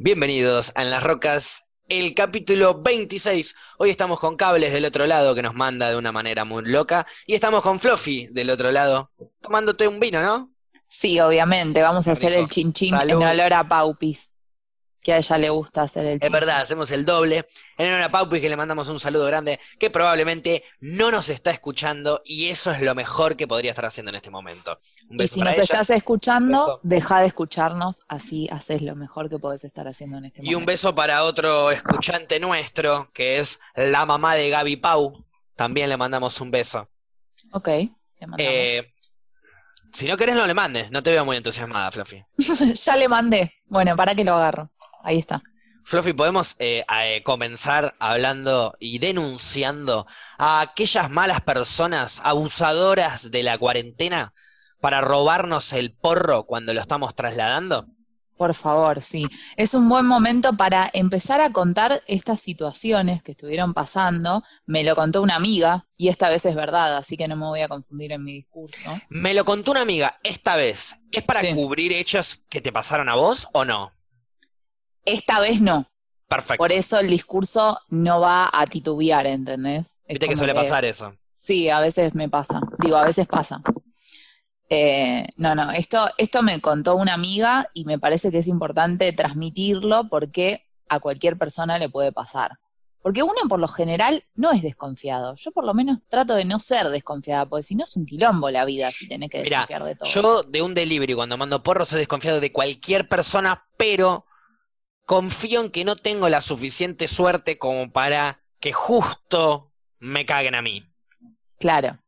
Bienvenidos a En las Rocas, el capítulo 26. Hoy estamos con Cables del otro lado que nos manda de una manera muy loca y estamos con Fluffy del otro lado tomándote un vino, ¿no? Sí, obviamente, vamos a hacer el chinchín en olor a Paupis que a ella le gusta hacer el Es verdad, hacemos el doble. En una Paupi que le mandamos un saludo grande, que probablemente no nos está escuchando y eso es lo mejor que podría estar haciendo en este momento. y si nos estás escuchando, deja de escucharnos, así haces lo mejor que podés estar haciendo en este momento. Y un beso para otro escuchante nuestro, que es la mamá de Gaby Pau. También le mandamos un beso. Ok, le mandamos. Eh, si no querés, no le mandes. No te veo muy entusiasmada, Fluffy. ya le mandé. Bueno, para que lo agarro ahí está. Fluffy, podemos eh, eh, comenzar hablando y denunciando a aquellas malas personas abusadoras de la cuarentena para robarnos el porro cuando lo estamos trasladando? Por favor, sí. Es un buen momento para empezar a contar estas situaciones que estuvieron pasando. Me lo contó una amiga y esta vez es verdad, así que no me voy a confundir en mi discurso. Me lo contó una amiga esta vez. ¿Es para cubrir hechos que te pasaron a vos o no? Esta vez no. Perfecto. Por eso el discurso no va a titubear, ¿entendés? Viste que suele pasar eso. Sí, a veces me pasa. Digo, a veces pasa. Eh, no, no, esto, esto me contó una amiga y me parece que es importante transmitirlo porque a cualquier persona le puede pasar. Porque uno por lo general no es desconfiado. Yo por lo menos trato de no ser desconfiada, porque si no es un quilombo la vida si tenés que desconfiar de todo. Yo de un delivery cuando mando porro soy desconfiado de cualquier persona, pero confío en que no tengo la suficiente suerte como para que justo me caguen a mí. Claro.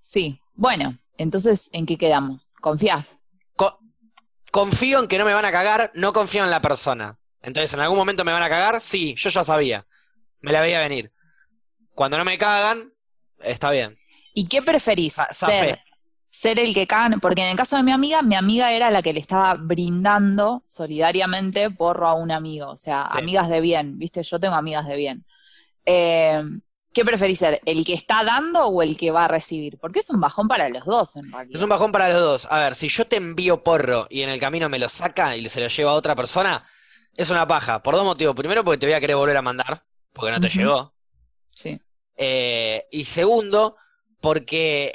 Sí. Bueno, entonces, ¿en qué quedamos? ¿Confías? confío en que no me van a cagar, no confío en la persona. Entonces, ¿en algún momento me van a cagar? Sí, yo ya sabía. Me la veía venir. Cuando no me cagan, está bien. ¿Y qué preferís? ¿Ser ser el que cagan, porque en el caso de mi amiga, mi amiga era la que le estaba brindando solidariamente porro a un amigo, o sea, amigas de bien, ¿viste? Yo tengo amigas de bien. Eh, ¿Qué preferís ser? ¿El que está dando o el que va a recibir? Porque es un bajón para los dos, en realidad. Es un bajón para los dos. A ver, si yo te envío porro y en el camino me lo saca y se lo lleva a otra persona, es una paja. Por dos motivos. Primero, porque te voy a querer volver a mandar, porque no te llegó. Sí. Eh, y segundo, porque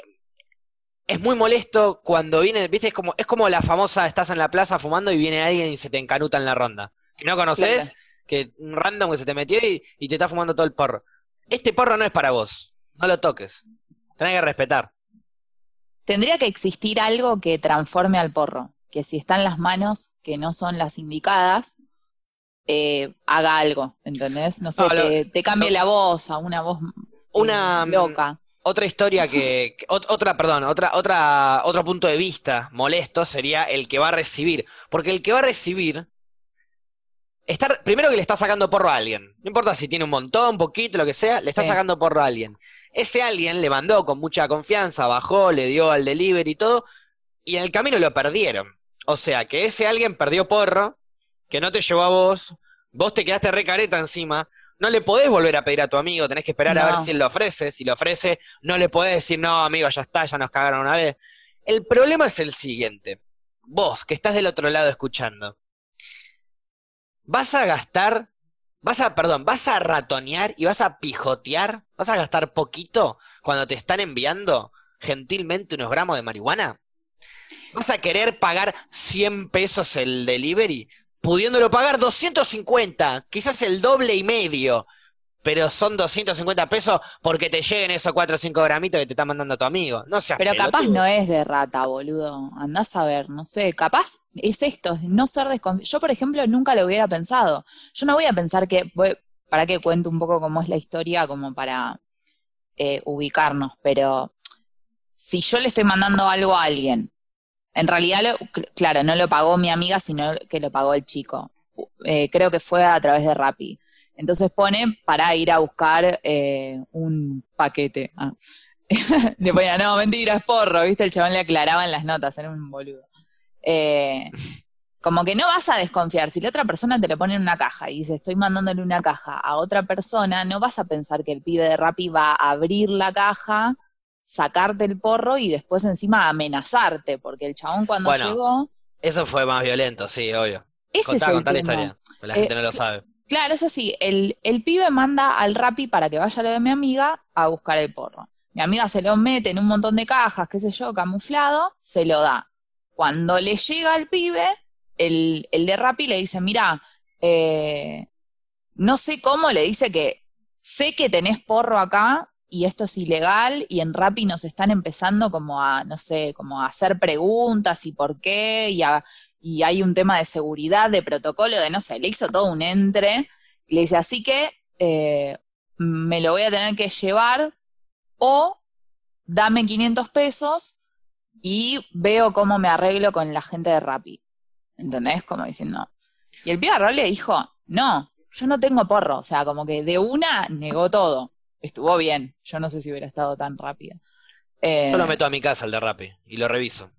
es muy molesto cuando viene, viste, es como, es como la famosa estás en la plaza fumando y viene alguien y se te encanuta en la ronda. Que no conoces, que un random que se te metió y, te está fumando todo el porro. Este porro no es para vos, no lo toques. Tenés que respetar. Tendría que existir algo que transforme al porro, que si está en las manos que no son las indicadas, eh, haga algo, ¿entendés? No sé, te, te, cambie la voz a una voz una, loca. Otra historia que, otra, perdón, otra, otra, otro punto de vista molesto sería el que va a recibir. Porque el que va a recibir, estar, primero que le está sacando porro a alguien. No importa si tiene un montón, poquito, lo que sea, le está sacando porro a alguien. Ese alguien le mandó con mucha confianza, bajó, le dio al delivery y todo, y en el camino lo perdieron. O sea, que ese alguien perdió porro, que no te llevó a vos, vos te quedaste re careta encima, no le podés volver a pedir a tu amigo, tenés que esperar a ver si él lo ofrece. Si lo ofrece, no le podés decir, no, amigo, ya está, ya nos cagaron una vez. El problema es el siguiente. Vos, que estás del otro lado escuchando, vas a gastar, vas a, perdón, vas a ratonear y vas a pijotear, vas a gastar poquito cuando te están enviando gentilmente unos gramos de marihuana. ¿Vas a querer pagar 100 pesos el delivery pudiéndolo pagar 250, quizás el doble y medio, pero son 250 pesos porque te lleguen esos 4 o 5 gramitos que te está mandando tu amigo. No seas Pero capaz no es de rata, boludo. Andás a ver, no sé, capaz es esto, no ser desconfiado. Yo, por ejemplo, nunca lo hubiera pensado. Yo no voy a pensar que, para que cuente un poco cómo es la historia, como para eh, ubicarnos, pero si yo le estoy mandando algo a alguien en realidad, claro, no lo pagó mi amiga, sino que lo pagó el chico. Eh, creo que fue a través de Rappi. Entonces pone para ir a buscar eh, un paquete. Ah. le ponía, no, mentira, es porro, ¿viste? El chabón le aclaraba en las notas, era un boludo. Eh, como que no vas a desconfiar. Si la otra persona te lo pone en una caja y dice, estoy mandándole una caja a otra persona, no vas a pensar que el pibe de Rappi va a abrir la caja sacarte el porro y después encima amenazarte, porque el chabón cuando llegó... Eso fue más violento, sí, obvio. Ese es el tema. la gente Eh, no lo sabe. Claro, es así. El, el pibe manda al Rappi para que vaya a lo de mi amiga a buscar el porro. Mi amiga se lo mete en un montón de cajas, qué sé yo, camuflado, se lo da. Cuando le llega al pibe, el, el de Rappi le dice, mira, eh, no sé cómo, le dice que sé que tenés porro acá y esto es ilegal y en Rappi nos están empezando como a, no sé, como a hacer preguntas y por qué y, hay un tema de seguridad, de protocolo, de no sé, le hizo todo un entre y le dice, así que eh, me lo voy a tener que llevar o dame 500 pesos y veo cómo me arreglo con la gente de Rappi. ¿Entendés? Como diciendo. Y el pibe le dijo, no, yo no tengo porro. O sea, como que de una negó todo. Estuvo bien. Yo no sé si hubiera estado tan rápido. Eh, Yo lo meto a mi casa, el de Rappi, y lo reviso.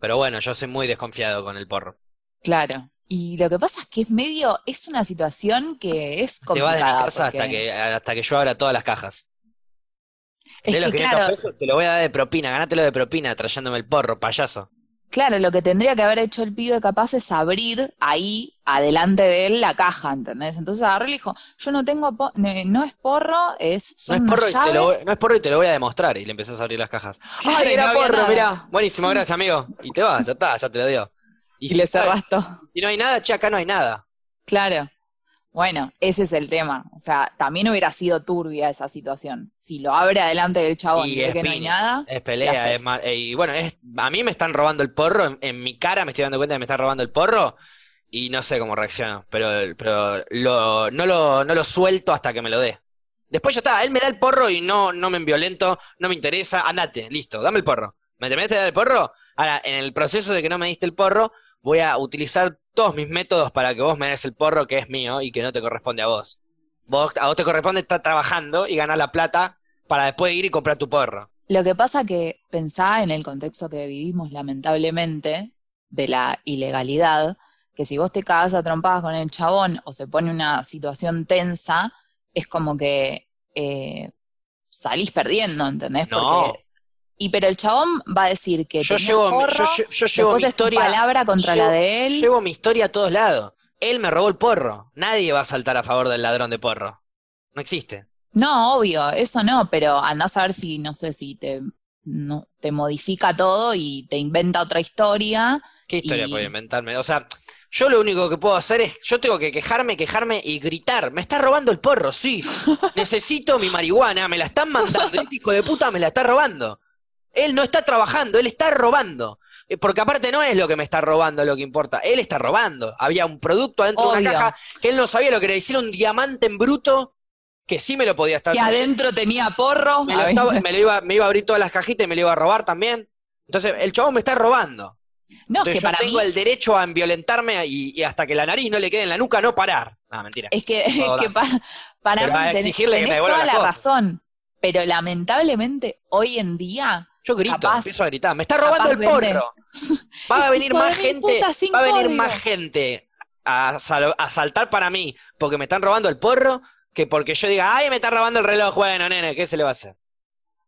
Pero bueno, yo soy muy desconfiado con el porro. Claro. Y lo que pasa es que es medio, es una situación que es Te vas de mi complicada. casa hasta que, hasta que yo abra todas las cajas. Es De los que 500 claro, pesos te lo voy a dar de propina, ganátelo de propina trayéndome el porro, payaso. Claro, lo que tendría que haber hecho el pibe capaz es abrir ahí, adelante de él, la caja, ¿entendés? Entonces agarró y le dijo, yo no tengo, po- no, no es porro, es, No son es, unas porro y te lo, llaves". voy- no es porro y te lo voy a demostrar. Y le empezás a abrir las cajas. Claro, ¡Ay, y era no porro! nada. Mirá, buenísimo, gracias, amigo. Y te vas, ya está, ya te lo dio. Y le si- todo. Si no hay nada, che, acá no hay nada. Claro. Bueno, ese es el tema. O sea, también hubiera sido turbia esa situación. Si lo abre adelante del chabón y, Y ve es que no hay nada, Es ¿qué pelea, es mal. eh, Y bueno, es, a mí me están robando el porro, en, en mi cara me estoy dando cuenta que me están robando el porro y no sé cómo reacciono, pero, pero lo, no, lo, no lo suelto hasta que me lo dé. Después ya está, él me da el porro y no, no me violento, no me interesa, andate, listo, dame el porro. ¿Me terminaste de dar el porro? Ahora, en el proceso de que no me diste el porro, voy a utilizar todos mis métodos para que vos me des el porro que es mío y que no te corresponde a vos. Vos, a vos te corresponde estar trabajando y ganar la plata para después ir y comprar tu porro. Lo que pasa que pensá en el contexto que vivimos, lamentablemente, de la ilegalidad, que si vos te cagas a trompadas con el chabón o se pone una situación tensa, es como que eh, salís perdiendo, ¿entendés? No. Porque, y pero el chabón va a decir que Yo llevo, mi- yo, yo llevo historia, palabra contra llevo- la de él. llevo mi historia a todos lados. Él me robó el porro. Nadie va a saltar a favor del ladrón de porro. No existe. No, obvio, eso no, pero andás a ver si, no sé, si te, no, te modifica todo y te inventa otra historia. ¿Qué historia Y- puedo inventarme? O sea, yo lo único que puedo hacer es, yo tengo que quejarme, quejarme y gritar. Me está robando el porro, sí. Necesito mi marihuana, me la están mandando. Este hijo de puta me la está robando. Él no está trabajando, él está robando. Eh, Porque aparte no es lo que me está robando lo que importa, él está robando. Había un producto adentro de una caja que él no sabía lo que era decir un diamante en bruto que sí me lo podía estar Que adentro tenía porro. me, lo estaba- me lo iba, me iba a abrir todas las cajitas y me lo iba a robar también. Entonces, el chabón me está robando. No, es Entonces, que yo para tengo mí, el derecho a violentarme y, y hasta que la nariz no le quede en la nuca, no parar. No, mentira. es que, es para Pero a mí tenés, exigirle que me toda la cosas. razón. Pero lamentablemente, hoy en día, Yo grito, capaz- empiezo a gritar. Me está robando el porro. Va a venir más gente. Va a venir código. más gente a, sal- a saltar para mí porque me están robando el porro que porque yo diga, ay, me está robando el reloj. Bueno, nene, ¿qué se le va a hacer?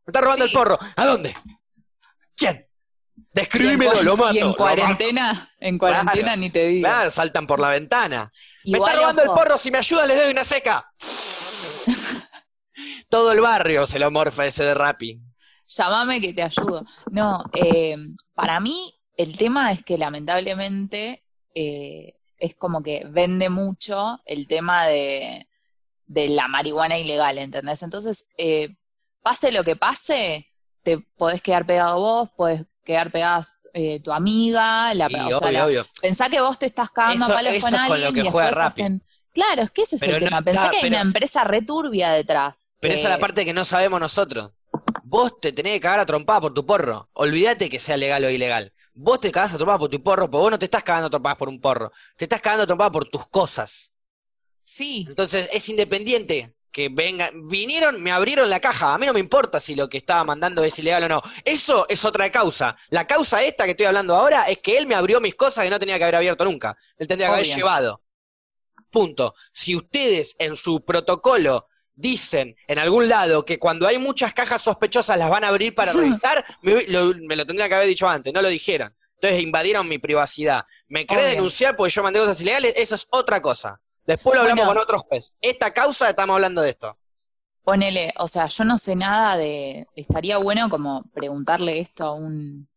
Me está robando Sí. el porro. ¿A dónde? ¿Quién? Describímelo, lo mato. y en mato. cuarentena, en cuarentena Claro. ni te digo. Claro, saltan por la ventana. me está robando ojo, el porro, si me ayudan les doy una seca. Todo el barrio se lo morfa ese de Rappi. Llamame que te ayudo. No, eh, para mí el tema es que lamentablemente eh, es como que vende mucho el tema de, de la marihuana ilegal, ¿entendés? Entonces, eh, pase lo que pase, te podés quedar pegado vos, podés quedar pegada eh, tu amiga, la, Sí, o sea, la- obvio. pensá que vos te estás cagando Eso- a palos eso con alguien que y después hacen... Claro, es que ese es Pero el no tema. está- Pensá que hay pero- una empresa returbia detrás. Pero que- esa es la parte que no sabemos nosotros. Vos te tenés que cagar a trompada por tu porro. Olvídate que sea legal o ilegal. Vos te cagás a trompada por tu porro, pero vos no te estás cagando a trompadas por un porro. Te estás cagando a trompada por tus cosas. Sí, Entonces es independiente que vengan. Vinieron, me abrieron la caja. A mí no me importa si lo que estaba mandando es ilegal o no. Eso es otra causa. La causa esta que estoy hablando ahora es que él me abrió mis cosas que no tenía que haber abierto nunca. Él tendría que haber llevado. Punto. Si ustedes en su protocolo dicen en algún lado que cuando hay muchas cajas sospechosas las van a abrir para revisar, me, lo, me lo tendría que haber dicho antes. No lo dijeron. Entonces invadieron mi privacidad. ¿Me querés Obvio. denunciar porque yo mandé cosas ilegales? Eso es otra cosa. Después lo hablamos Bueno. con otros jueces. Esta causa estamos hablando de esto. Ponele, o sea, yo no sé nada de, estaría bueno como preguntarle esto a un,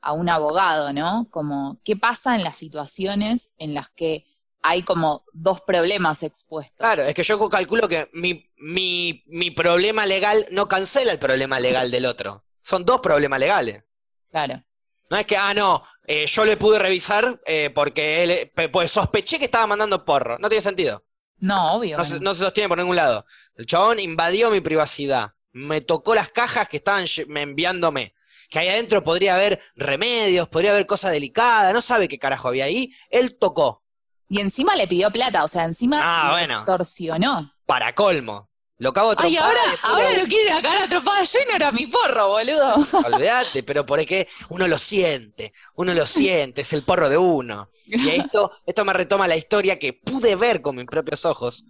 a un abogado, ¿no? Como, ¿qué pasa en las situaciones en las que hay como dos problemas expuestos? Claro, es que yo calculo que mi, mi, mi problema legal no cancela el problema legal del otro. Son dos problemas legales. Claro. No es que, ah, no, eh, yo le pude revisar eh, porque él, eh, pues sospeché que estaba mandando porro. No tiene sentido. No, obvio. No se, no. no se sostiene por ningún lado. El chabón invadió mi privacidad. Me tocó las cajas que estaban me enviándome. Que ahí adentro podría haber remedios, podría haber cosas delicadas. No sabe qué carajo había ahí. Él tocó. Y encima le pidió plata, o sea, encima Ah, bueno. extorsionó. Para colmo. Lo cago Ay, ahora, ahora lo- quiere sacar a tropada yo y no era mi porro, boludo. Olvídate, pero por que uno lo siente, uno lo siente, es el porro de uno. Y esto, esto me retoma la historia que pude ver con mis propios ojos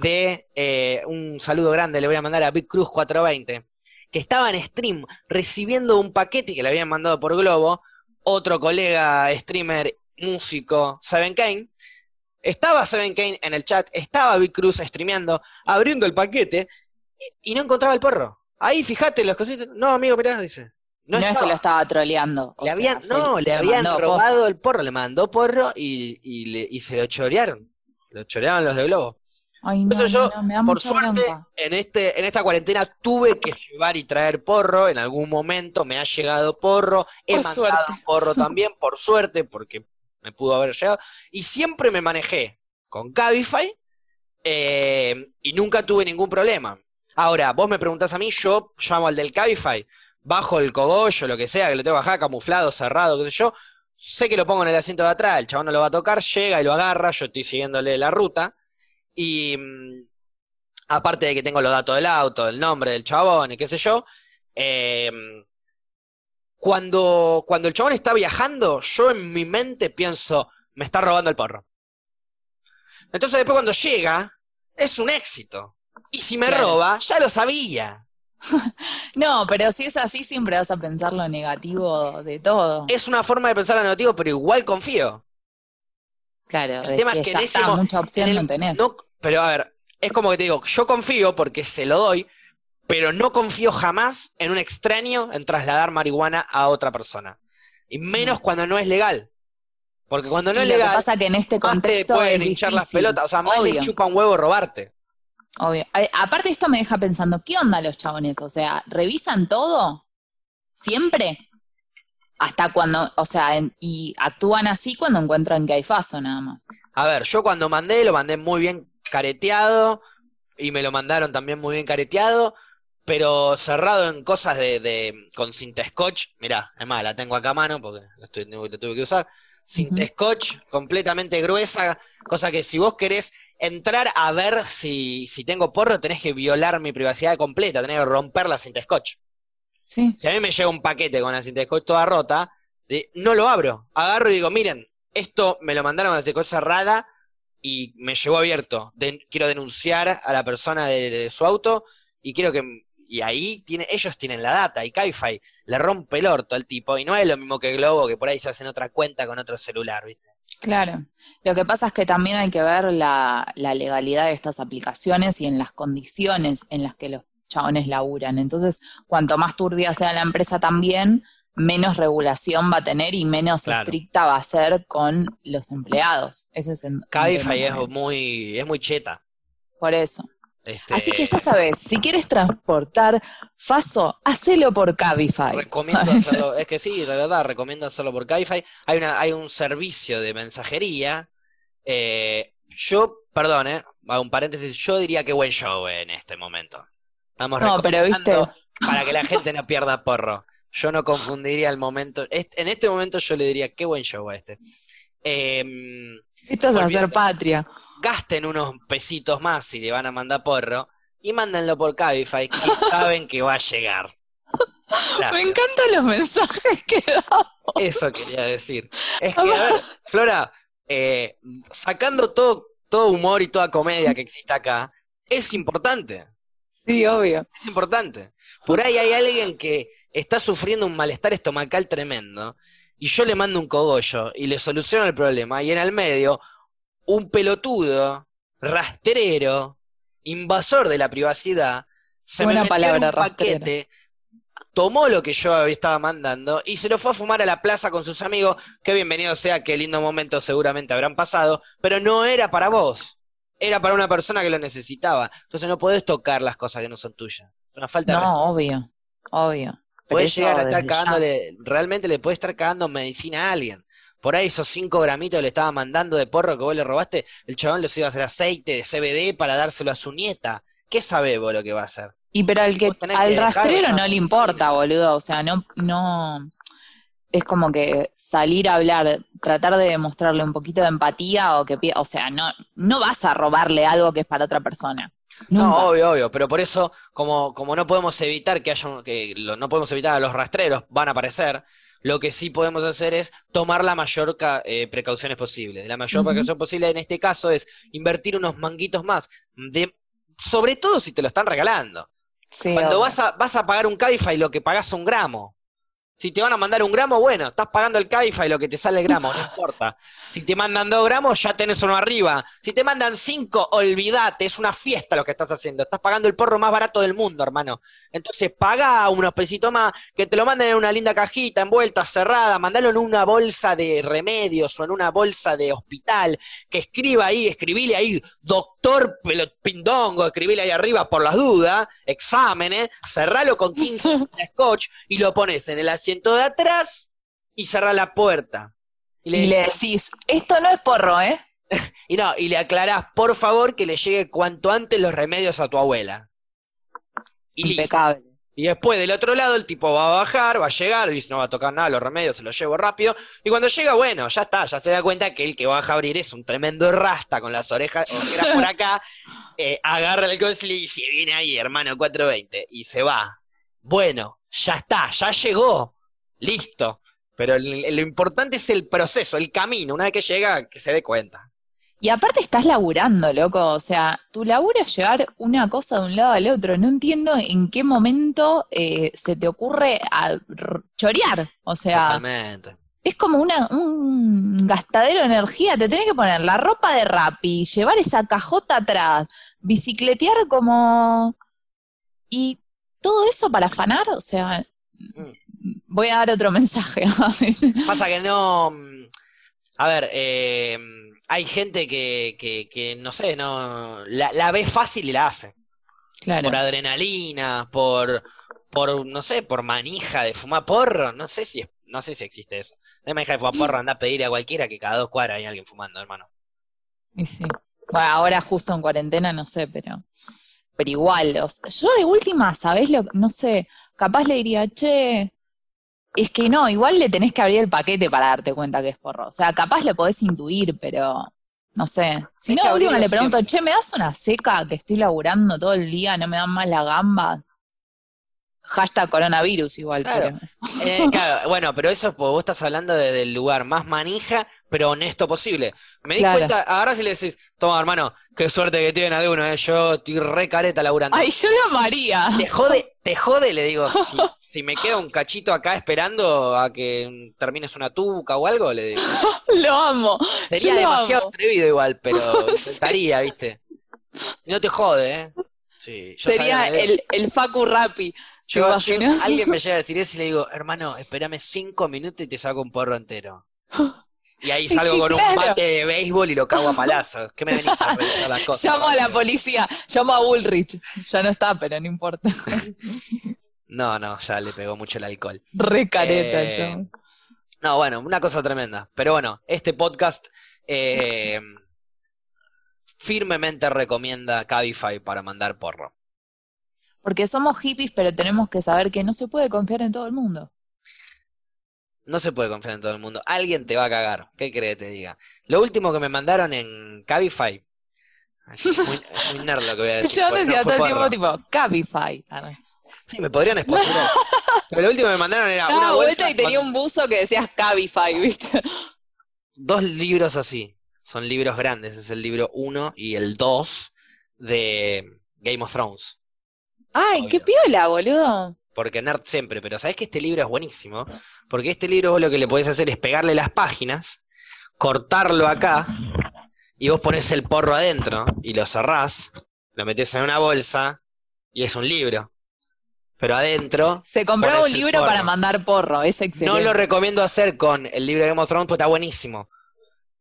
de eh, un saludo grande, le voy a mandar a Big Cruz 420, que estaba en stream recibiendo un paquete que le habían mandado por Globo, otro colega streamer, músico, Seven Kane. Estaba Seven Kane en el chat, estaba Big Cruz streameando, abriendo el paquete y, no encontraba el porro. Ahí, fíjate, los cositos. No, amigo, mirá, dice. No, es que lo estaba troleando. Le habían, no, se le habían mandó robado el porro, le mandó porro y, y, le- y se lo chorearon. Lo chorearon los de Globo. Ay, no, eso yo, no, no, me da por suerte, bronca. en, este, en esta cuarentena tuve que llevar y traer porro. En algún momento me ha llegado porro. He Por mandado suerte. porro también, por suerte, porque me pudo haber llegado. Y siempre me manejé con Cabify eh, y nunca tuve ningún problema. Ahora, vos me preguntás a mí, yo llamo al del Cabify, bajo el cogollo, lo que sea, que lo tengo bajar camuflado, cerrado, qué sé yo. Sé que lo pongo en el asiento de atrás, el chabón no lo va a tocar, llega y lo agarra, yo estoy siguiéndole la ruta. Y mm, aparte de que tengo los datos del auto, el nombre del chabón y qué sé yo, eh, cuando, cuando el chabón está viajando, yo en mi mente pienso, me está robando el porro. Entonces después cuando llega, es un éxito. Y si me Claro. roba, ya lo sabía. No, pero si es así, siempre vas a pensar lo negativo de todo. Es una forma de pensar lo negativo, pero igual confío. Claro, el tema que, es que ya en ese está, mo- mucha opción en el- no tenés. no- pero a ver, es como que te digo, yo confío porque se lo doy, pero no confío jamás en un extraño en trasladar marihuana a otra persona. Y menos No. cuando no es legal. Porque cuando no y es lo que legal, pasa que en este más te contexto pueden es hinchar las pelotas. O sea, más Obvio. le chupa un huevo robarte. Obvio. A- Aparte esto me deja pensando, ¿qué onda los chabones? O sea, ¿revisan todo? ¿Siempre? Hasta cuando, o sea, en- y actúan así cuando encuentran que hay faso nada más. A ver, yo cuando mandé, lo mandé muy bien careteado y me lo mandaron también muy bien careteado, pero cerrado en cosas de, de con cinta scotch. Mirá, es más, la tengo acá a mano porque la, estoy- la tuve que usar. Cinta Ujú. scotch completamente gruesa, cosa que si vos querés entrar a ver si, si tengo porro, tenés que violar mi privacidad completa, tenés que romper la cinta scotch. Sí. Si a mí me llega un paquete con la cinta scotch toda rota, eh, no lo abro. Agarro y digo, miren, esto me lo mandaron con la cinta cerrada y me llegó abierto. Den- quiero denunciar a la persona de, de su auto y quiero que... Y ahí tiene, ellos tienen la data y Cabify le rompe el orto al tipo y no es lo mismo que Globo que por ahí se hacen otra cuenta con otro celular, ¿viste? Claro. Lo que pasa es que también hay que ver la, la legalidad de estas aplicaciones y en las condiciones en las que los chabones laburan. Entonces, cuanto más turbia sea la empresa también, menos regulación va a tener y menos Claro. estricta va a ser con los empleados. Ese es Cabify es muy, es muy cheta. Por eso. Este, Así que ya sabes, si quieres transportar Faso, hacelo por Cabify. Recomiendo hacerlo, es que sí, de verdad, recomiendo hacerlo por Cabify. Hay una, hay un servicio de mensajería. eh, yo, perdón, eh, hago un paréntesis, yo diría que buen show en este momento. Estamos No, pero viste, para que la gente no pierda porro. Yo no confundiría el momento. en este momento yo le diría qué buen show a este. Em, esto es hacer patria. gasten unos pesitos más si le van a mandar porro y mándenlo por Cabify, que saben que va a llegar. Gracias. Me encantan los mensajes que da. Eso quería decir. Es que, a ver, Flora, eh, sacando todo, todo humor y toda comedia que existe acá, es importante. Sí, obvio. Es importante. Por ahí hay alguien que está sufriendo un malestar estomacal tremendo y yo le mando un cogollo y le soluciono el problema, y en el medio, un pelotudo, rastrero, invasor de la privacidad, se Buena me metió palabra, en un rastrero. paquete, tomó lo que yo estaba mandando y se lo fue a fumar a la plaza con sus amigos. Qué bienvenido sea, qué lindo momento seguramente habrán pasado, pero no era para vos. Era para una persona que lo necesitaba. Entonces no podés tocar las cosas que no son tuyas. Una falta de No, obvio, obvio. Eso llegar a estar cagándole, realmente le puede estar cagando medicina a alguien. Por ahí esos cinco gramitos que le estaba mandando de porro que vos le robaste, el chabón les iba a hacer aceite de CBD para dárselo a su nieta. ¿Qué sabe vos lo que va a hacer? Y pero al que al que rastrero no le importa, boludo. O sea, no, no es como que salir a hablar, tratar de demostrarle un poquito de empatía o que o sea, no, no vas a robarle algo que es para otra persona. Nunca. No, obvio, obvio, pero por eso, como, como no podemos evitar que haya, que lo- no podemos evitar a los rastreros, van a aparecer, lo que sí podemos hacer es tomar la mayor eh, precauciones posible. La mayor precaución posible en este caso es invertir unos manguitos más, de, sobre todo si te lo están regalando. Sí, Cuando obvio. vas a, vas a pagar un Cabify, lo que pagás un gramo. Si te van a mandar un gramo, bueno, estás pagando el Cabify lo que te sale el gramo, no importa. Si te mandan dos gramos, ya tenés uno arriba. Si te mandan cinco, olvídate, es una fiesta lo que estás haciendo. Estás pagando el porro más barato del mundo, hermano. Entonces, paga unos pesitos más, que te lo manden en una linda cajita, envuelta, cerrada, mandalo en una bolsa de remedios o en una bolsa de hospital, que escriba ahí, escribile ahí, doctor Pindongo, escribile ahí arriba por las dudas, exámenes, cerralo con 15 de scotch y lo pones en el asiento de atrás y cerrá la puerta. Y le, Y le decís, esto no es porro, ¿eh? y no, y le aclarás, por favor, que le llegue cuanto antes los remedios a tu abuela. Y listo. Impecable. Y después del otro lado el tipo va a bajar, va a llegar, dice no va a tocar nada, los remedios se los llevo rápido. Y cuando llega, bueno, ya está, ya se da cuenta que el que baja a abrir es un tremendo rasta con las orejas ojeras por acá, eh, agarra el coche y dice, viene ahí, hermano, 420, y se va. Bueno, ya está, ya llegó, listo. Pero lo importante es el proceso, el camino, una vez que llega, que se dé cuenta. Y aparte estás laburando, loco. O sea, tu laburo es llevar una cosa de un lado al otro. No entiendo en qué momento eh, se te ocurre a chorear. O sea, Totalmente. es como una, un gastadero de energía. Te tenés que poner la ropa de Rappi, llevar esa cajota atrás, bicicletear como... Y todo eso para afanar, o sea... Voy a dar otro mensaje. Pasa que no. mm, A ver, eh, hay gente que, que, que, no sé, no la, la ve fácil y la hace. claro. Por adrenalina, por, por, no sé, por manija de fumar porro. No sé si es- no sé si existe eso. Hay manija de fumar porro, anda a pedir a cualquiera que cada dos cuadras hay alguien fumando, hermano. Y sí. Bueno, ahora justo en cuarentena, no sé, pero, pero igual. o sea, yo de última, ¿sabés lo? No sé, capaz le diría, che, es que no, igual le tenés que abrir el paquete para darte cuenta que es porro. O sea, capaz lo podés intuir, pero no sé. Si no, última le pregunto, siempre. che, ¿me das una seca que estoy laburando todo el día, no me dan más la gamba? Hashtag coronavirus igual, Claro. pero. Eh, claro, bueno, pero eso es porque vos estás hablando desde el lugar más manija, pero honesto posible. Me di Claro. cuenta, ahora si le decís, toma hermano, qué suerte que tienen algunos, eh, yo estoy re careta laburando. Ay, yo lo amaría. Te jode, te jode, le digo, si, si me quedo un cachito acá esperando a que termines una tuca o algo, le digo. Lo amo. Sería lo demasiado amo. atrevido igual, pero Sí. intentaría, ¿viste? No te jode, ¿eh? Sí, Sería sabía, el, el Facu Rappi. ¿Te yo- alguien me llega a decir eso y le digo, hermano, espérame cinco minutos y te saco un porro entero. Y ahí Es salgo que con un bate de béisbol y lo cago a palazos. ¿Qué me venís a las cosas? Llamo a la policía, llamo a Bullrich. Ya no está, pero no importa. No, no, ya le pegó mucho el alcohol. Re careta, Eh. No, bueno, una cosa tremenda. Pero bueno, este podcast eh, firmemente recomienda Cabify para mandar porro. Porque somos hippies, pero tenemos que saber que no se puede confiar en todo el mundo. No se puede confiar en todo el mundo. Alguien te va a cagar. ¿Qué crees que te diga? Lo último que me mandaron en Cabify. Es muy, es muy nerd lo que voy a decir. no decía todo el tiempo, tipo, Cabify. Sí, me podrían sponsorar. Pero lo último que me mandaron era una Daba vuelta y tenía un buzo que decías Cabify, ¿viste? dos libros así. Son libros grandes. Es el libro 1 y el 2 de Game of Thrones. Ay, qué piola, boludo. porque nerd siempre, pero sabés que este libro es buenísimo, porque este libro vos lo que le podés hacer es pegarle las páginas, cortarlo acá, y vos pones el porro adentro, y lo cerrás, lo metés en una bolsa, y es un libro. Pero adentro. Se compró un libro para mandar porro, es excelente. No lo recomiendo hacer con el libro de Game of Thrones, porque está buenísimo.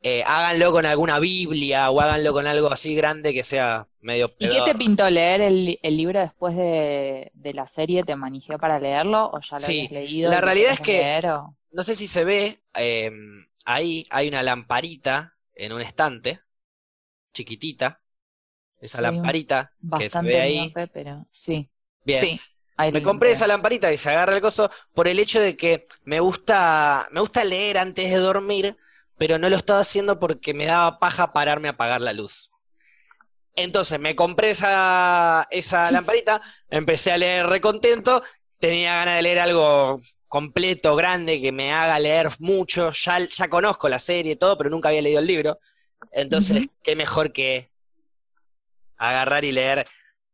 Eh, háganlo con alguna Biblia o háganlo con algo así grande que sea medio. ¿Y qué te pintó leer el, libro después de, la serie? ¿Te manejó para leerlo o ya lo habías leído? La realidad es que. No sé si se ve. Em, ahí hay una lamparita en un estante, chiquitita. Esa lamparita que se ve ahí. pero sí. Bien. Sí. Me compré esa lamparita y se agarra el coso por el hecho de que me gusta, me gusta leer antes de dormir pero no lo estaba haciendo porque me daba paja pararme a apagar la luz. Entonces me compré esa, esa lamparita, empecé a leer recontento, tenía ganas de leer algo completo, grande, que me haga leer mucho, ya, ya conozco la serie y todo, pero nunca había leído el libro. Entonces, qué mejor que agarrar y leer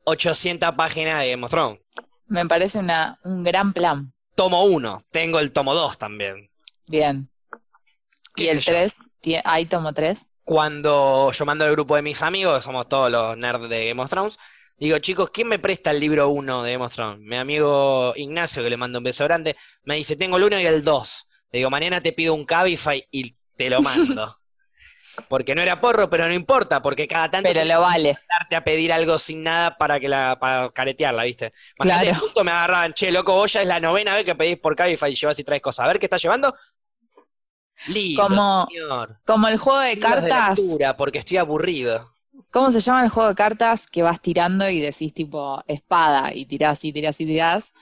800 páginas de Game of Thrones. Me parece una, un gran plan. Tomo uno, tengo el tomo dos también. Bien. ¿Y el 3? ¿Hay tomo 3? Cuando yo mando al grupo de mis amigos, somos todos los nerds de Game of Thrones, digo, chicos, ¿quién me presta el libro 1 de Game of Thrones? Mi amigo Ignacio, que le mando un beso grande, me dice, tengo el 1 y el 2. Le digo, mañana te pido un Cabify y te lo mando. porque no era porro, pero no importa, porque cada tanto pero lo vale. darte a pedir algo sin nada para que la para caretearla, ¿viste? claro. Punto me agarraban, che, loco, vos ya es la novena vez que pedís por Cabify y llevas y traes cosas. A ver qué estás llevando como, como el juego de cartas. porque estoy aburrido. ¿Cómo se llama el juego de cartas que vas tirando y decís tipo espada y tirás y tirás y tirás?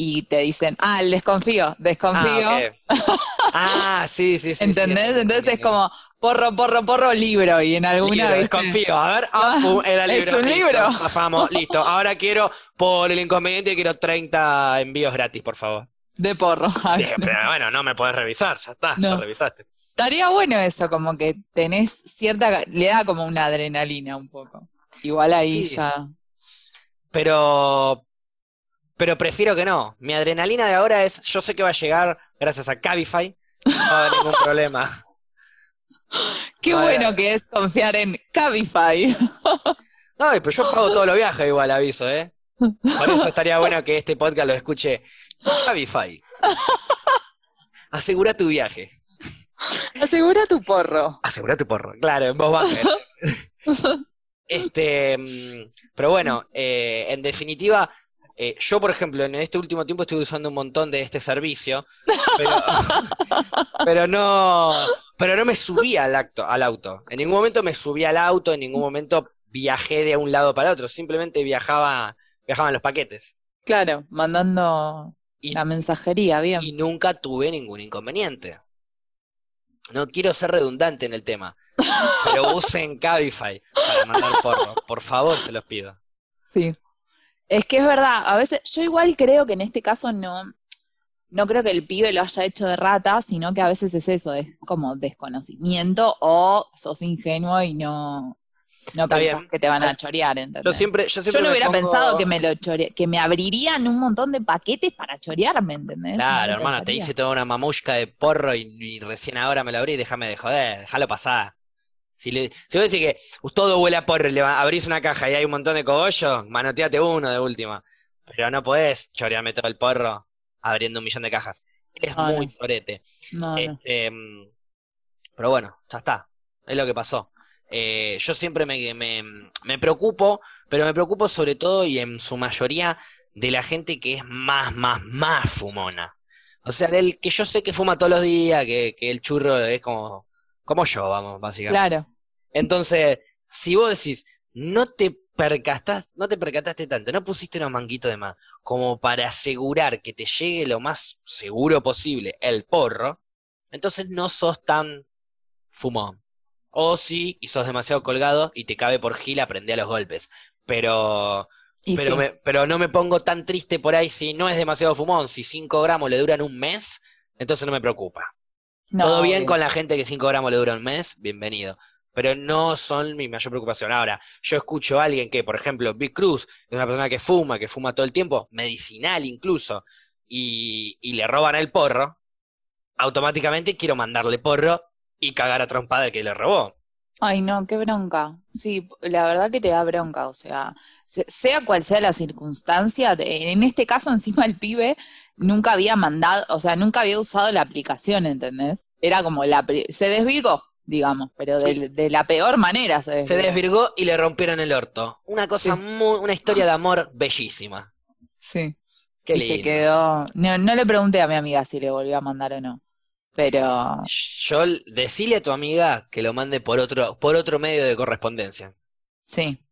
Y te dicen, ah, el desconfío, desconfío. Ah, ah sí, sí, sí. ¿Entendés? Entonces es como porro, porro, porro, libro. Y en alguna vez. Desconfío. A ver, ah, era libro. Es un libro. Listo, listo. Ahora quiero, por el inconveniente, quiero 30 envíos gratis, por favor. De porro. pero bueno, no me podés revisar, ya está, ya revisaste. Estaría bueno eso, como que tenés cierta, le da como una adrenalina un poco. Igual ahí ya. Pero, pero prefiero que no. Mi adrenalina de ahora es, yo sé que va a llegar gracias a Cabify, no va a haber ningún problema. Qué bueno que es confiar en Cabify. no, pero yo pago todos los viajes igual, aviso, ¿eh? Por eso estaría bueno que este podcast lo escuche Cabify. Asegura tu viaje. Asegura tu porro. Asegura tu porro, claro, en voz baja. este, mm, pero bueno, eh, en definitiva, eh, yo, por ejemplo, en este último tiempo estuve usando un montón de este servicio, pero, no, pero no me subí al, acto, al auto. En ningún momento me subí al auto, en ningún momento viajé de un lado para otro, simplemente viajaba, viajaban los paquetes. Claro, mandando la mensajería, bien. Y nunca tuve ningún inconveniente. No quiero ser redundante en el tema, pero usen Cabify para mandar porro. Por favor, se los pido. Sí. Es que es verdad, a veces, yo igual creo que en este caso no, no creo que el pibe lo haya hecho de rata, sino que a veces es eso, es como desconocimiento o sos ingenuo y no, no pensás que te van a chorear, ¿entendés? Yo siempre, yo siempre no hubiera pensado que me lo que me abrirían un montón de paquetes para chorearme, ¿entendés? Claro, hermano, te hice toda una mamushka de porro y, recién ahora me lo abrí, déjame de joder, déjalo pasar. Si, le, si vos decís que todo huele a porro y le abrís una caja y hay un montón de cogollos, manoteate uno de última. Pero no podés chorearme todo el porro abriendo un millón de cajas. Es muy florete. Este, mm, pero bueno, ya está. Es lo que pasó. Eh, yo siempre me, me, preocupo, pero me preocupo sobre todo y en su mayoría de la gente que es más, más, más fumona. O sea, del que yo sé que fuma todos los días, que, el churro es como, como yo, vamos, básicamente. Claro. Entonces, si vos decís, no te percataste, no te percataste tanto, no pusiste unos manguitos de más, como para asegurar que te llegue lo más seguro posible el porro, entonces no sos tan fumón. O si y sos demasiado colgado y te cabe por gila, aprende a los golpes. Pero, pero, pero no me pongo tan triste por ahí si no es demasiado fumón. Si 5 gramos le duran un mes, entonces no me preocupa. Todo bien con la gente que 5 gramos le dura un mes, bienvenido. pero no son mi mayor preocupación. Ahora, yo escucho a alguien que, por ejemplo, Big Cruz, es una persona que fuma, que fuma todo el tiempo, medicinal incluso, y, y le roban el porro, automáticamente quiero mandarle porro y cagar a trompada el que le robó. Ay, no, qué bronca. Sí, la verdad que te da bronca, o sea, sea cual sea la circunstancia, en este caso encima el pibe nunca había mandado, o sea, nunca había usado la aplicación, ¿entendés? Era como la, se desvirgó, digamos, pero de, la peor manera se desvirgó. Se desvirgó y le rompieron el orto. Una cosa muy, una historia de amor bellísima. Sí. Qué y se quedó, no, no le pregunté a mi amiga si le volvió a mandar o no. Pero. Yo decile a tu amiga que lo mande por otro, por otro medio de correspondencia. Sí.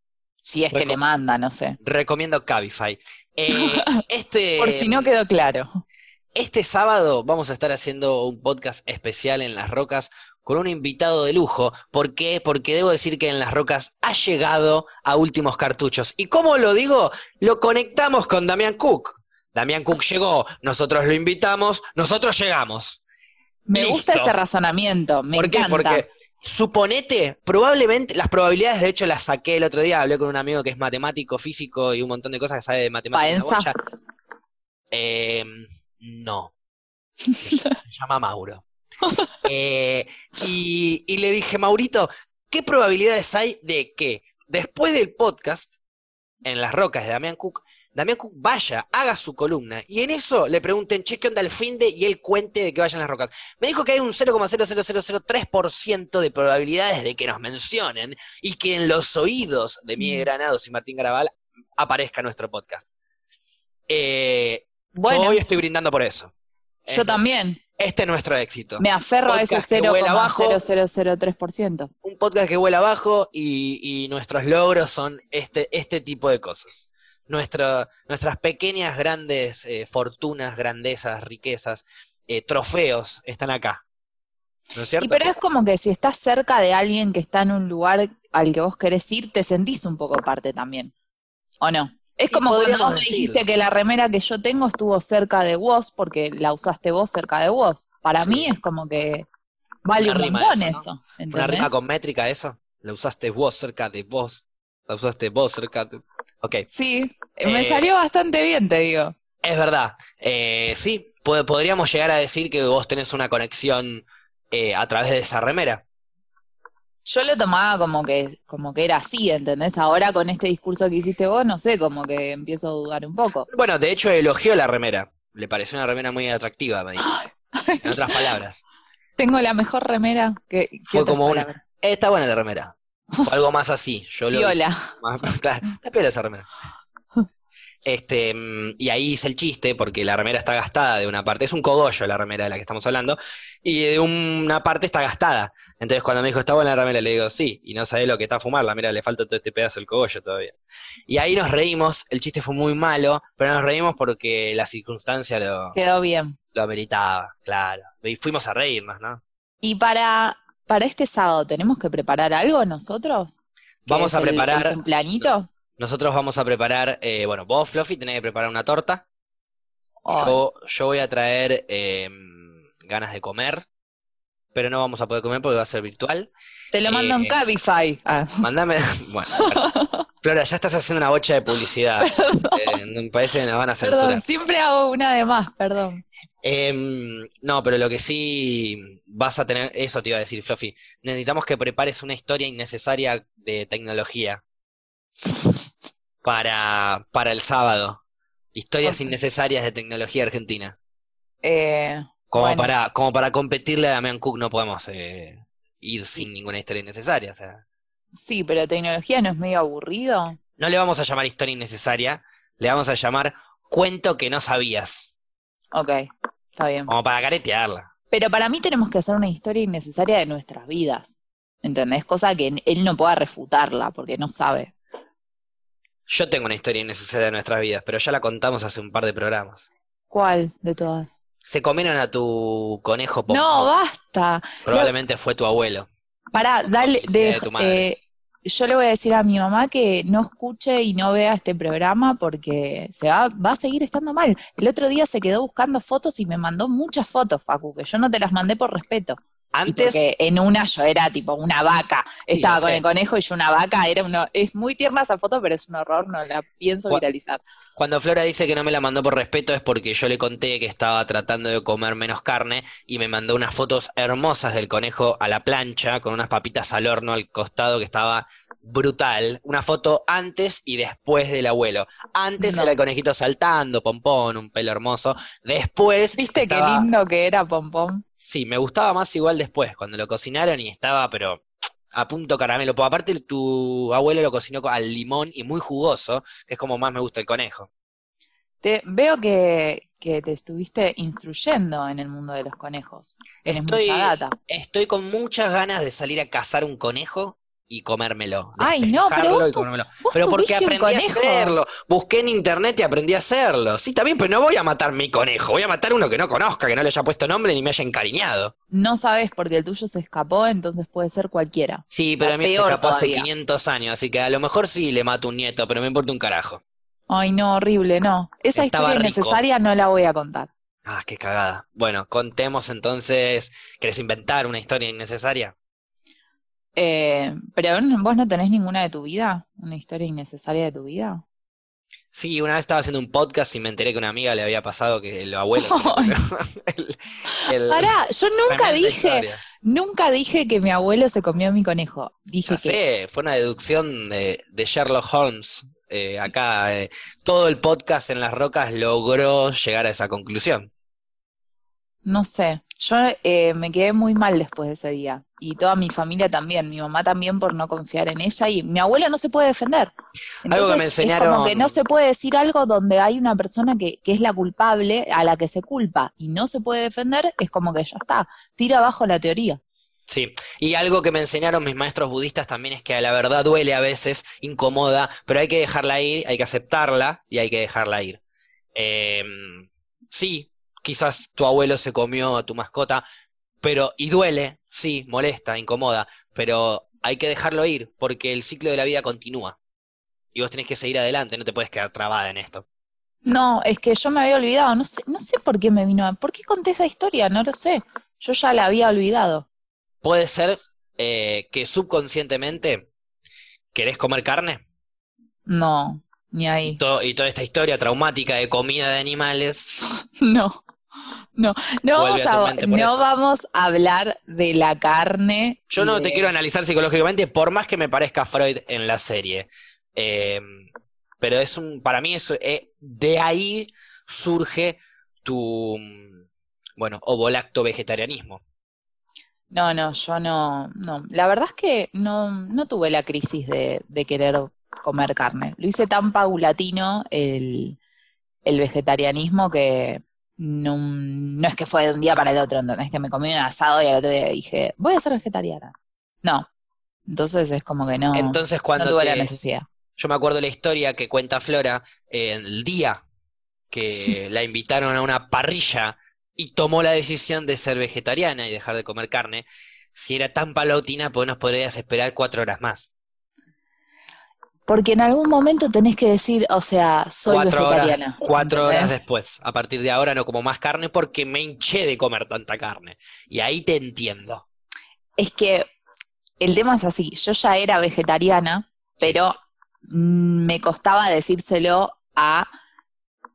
Si es que le manda, no sé. Recomiendo Cabify. Eh, este, por si no quedó claro. Este sábado vamos a estar haciendo un podcast especial en Las Rocas con un invitado de lujo. ¿Por qué? Porque debo decir que en Las Rocas ha llegado a últimos cartuchos. ¿Y cómo lo digo? Lo conectamos con Damián Cook. Damián Cook llegó, nosotros lo invitamos, nosotros llegamos. Me gusta ese razonamiento, me ¿Por qué? Porque suponete, probablemente, las probabilidades, de hecho, las saqué el otro día, hablé con un amigo que es matemático, físico y un montón de cosas que sabe de matemáticas. Eh, no. Se llama Mauro. Eh, y, y le dije, Maurito, ¿qué probabilidades hay de que después del podcast, en las rocas de Damián Cook, Damián Cook vaya, haga su columna, y en eso le pregunten, che, ¿qué onda el fin de? Y él cuente de que vayan las rocas. Me dijo que hay un 0,00003% de probabilidades de que nos mencionen y que en los oídos de Miguel mm. Granados y Martín Garabal aparezca nuestro podcast. Eh, bueno, yo hoy estoy brindando por eso. Yo también. Este es nuestro éxito. Me aferro a ese 0,0003%. Un podcast que vuela abajo y, y, nuestros logros son este, este tipo de cosas nuestras pequeñas, grandes eh, fortunas, grandezas, riquezas, eh, trofeos están acá. ¿No es cierto? Y pero es como que si estás cerca de alguien que está en un lugar al que vos querés ir, te sentís un poco parte también. ¿O no? Es como cuando vos me dijiste que la remera que yo tengo estuvo cerca de vos porque la usaste vos cerca de vos. Para mí es como que vale un montón eso. ¿Una rima con métrica eso? La usaste vos cerca de vos. La usaste vos cerca de... Sí, me eh, salió bastante bien, te digo. Es verdad. Eh, sí, podríamos llegar a decir que vos tenés una conexión eh, a través de esa remera. Yo lo tomaba como que, como que era así, ¿entendés? Ahora con este discurso que hiciste vos, no sé, como que empiezo a dudar un poco. Bueno, de hecho elogió la remera. Le pareció una remera muy atractiva, me dijo. en otras palabras. Tengo la mejor remera que... Fue como una... está buena la remera. O algo más así. Yo lo Viola. claro, está piola esa remera. Este, mm, y ahí hice el chiste, porque la remera está gastada de una parte, es un cogollo la remera de la que estamos hablando, y de una parte está gastada. Entonces cuando me dijo, ¿está buena la remera? Le digo, sí, y no sabe lo que está a fumar, la mira, le falta todo este pedazo del cogollo todavía. Y ahí nos reímos, el chiste fue muy malo, pero nos reímos porque la circunstancia lo... Quedó bien. Lo ameritaba, claro. Y fuimos a reírnos, ¿no? Y para para este sábado, ¿tenemos que preparar algo nosotros? Vamos a preparar. un planito? Nosotros vamos a preparar, eh, bueno, vos, Fluffy, tenés que preparar una torta. Yo, voy a traer em, ganas de comer, pero no vamos a poder comer porque va a ser virtual. Te lo mando en eh, Cabify. Ah. Mándame. Bueno, Flora, ya estás haciendo una bocha de publicidad. Eh, me parece que nos van a censurar. Perdón, siempre hago una de más, perdón. Em, no, pero lo que sí vas a tener, eso te iba a decir, Fluffy. Necesitamos que prepares una historia innecesaria de tecnología para, para el sábado. Historias innecesarias de tecnología argentina. Eh, como, para, como para competirle a Damian Cook no podemos eh, ir sin ninguna historia innecesaria. O sea. Sí, pero tecnología no es medio aburrido. No le vamos a llamar historia innecesaria, le vamos a llamar cuento que no sabías. Ok, está bien. Como para caretearla. Pero para mí tenemos que hacer una historia innecesaria de nuestras vidas. ¿Entendés? Cosa que él no pueda refutarla porque no sabe. Yo tengo una historia innecesaria de nuestras vidas, pero ya la contamos hace un par de programas. ¿Cuál de todas? Se comieron a tu conejo No, basta. Probablemente fue tu abuelo. Pará, dale, de, eh, yo le voy a decir a mi mamá que no escuche y no vea este programa porque se va, va a seguir estando mal. El otro día se quedó buscando fotos y me mandó muchas fotos, Facu, que yo no te las mandé por respeto. Antes, Porque en una yo era tipo una vaca. Estaba con el conejo y yo una vaca. Era uno, es muy tierna esa foto, pero es un horror, no la pienso viralizar. cuando Flora dice que no me la mandó por respeto es porque yo le conté que estaba tratando de comer menos carne y me mandó unas fotos hermosas del conejo a la plancha con unas papitas al horno al costado que estaba brutal. Una foto antes y después del abuelo. Antes No. era el conejito saltando, pompón, un pelo hermoso. Después ¿Viste estaba- qué lindo que era Pompón? Sí, me gustaba más igual después, cuando lo cocinaron y estaba, pero a punto caramelo. Porque aparte tu abuelo lo cocinó al limón y muy jugoso, que es como más me gusta el conejo. Te, veo que, que te estuviste instruyendo en el mundo de los conejos. Tienes Estoy, mucha data. estoy con muchas ganas de salir a cazar un conejo y comérmelo. Ay, no, pero despejarlo vos y tu- comérmelo. ¿Vos Pero porque un aprendí a hacerlo. Busqué en internet y aprendí a hacerlo. Sí, también, pero no voy a matar mi conejo. Voy a matar uno que no conozca, que no le haya puesto nombre ni me haya encariñado. No sabes porque el tuyo se escapó, entonces puede ser cualquiera. Sí, pero a mí se escapó hace todavía. 500 años, así que a lo mejor sí le mato un nieto, pero me importa un carajo. Ay, no, horrible, no. Esa Estaba historia rico. innecesaria no la voy a contar. Ah, qué cagada. Bueno, contemos entonces. ¿Querés inventar una historia innecesaria? Eh, pero vos no tenés ninguna de tu vida, una historia innecesaria de tu vida. Sí, una vez estaba haciendo un podcast y me enteré que una amiga le había pasado que el abuelo el- el- Pará, yo nunca dije, historia. nunca dije que mi abuelo se comió mi conejo. Dije Ya que sé, fue una deducción de, de Sherlock Holmes. Eh, acá eh, todo el podcast en las rocas logró llegar a esa conclusión. No sé, yo eh, me quedé muy mal después de ese día. Y toda mi familia también, mi mamá también por no confiar en ella. Y mi abuela no se puede defender. Algo que me Entonces, es como que enseñaron- no se puede decir algo donde hay una persona que, que es la culpable, a la que se culpa y no se puede defender, es como que ya está, tira abajo la teoría. Sí, y algo que me enseñaron mis maestros budistas también es que la verdad duele a veces, incomoda, pero hay que dejarla ir, hay que aceptarla y hay que dejarla ir. Em, sí, quizás tu abuelo se comió a tu mascota, pero y duele, sí, molesta, incomoda, pero hay que dejarlo ir porque el ciclo de la vida continúa y vos tenés que seguir adelante, no te puedes quedar trabada en esto. No, es que yo me había olvidado, no sé, no sé por qué me vino, a- ¿por qué conté esa historia? No lo sé. Yo ya la había olvidado. Puede ser eh, que subconscientemente querés comer carne. No, ni ahí. To- y toda esta historia traumática de comida de animales. No, no, no vamos a no eso. vamos a hablar de la carne. Yo no de- te quiero analizar psicológicamente, por más que me parezca Freud en la serie. Eh, pero es un, para mí eso, eh, de ahí surge tu, mm, bueno, ovolacto vegetarianismo. No, no, yo no, no. La verdad es que no, no tuve la crisis de, de querer comer carne. Lo hice tan paulatino el, el vegetarianismo que no, no es que fue de un día para el otro, ¿entendés? Que me comí un asado y al otro día dije, voy a ser vegetariana. No. Entonces es como que no, Entonces no cuando tuve te- la necesidad. yo me acuerdo la historia que cuenta Flora eh, el día que la invitaron a una parrilla y tomó la decisión de ser vegetariana y dejar de comer carne. Si era tan palautina, pues nos podrías esperar cuatro horas más. Porque en algún momento tenés que decir, o sea, soy cuatro horas, vegetariana. cuatro horas después. A partir de ahora no como más carne porque me hinché de comer tanta carne. Y ahí te entiendo. Es que el tema es así, yo ya era vegetariana, pero mm, me costaba decírselo a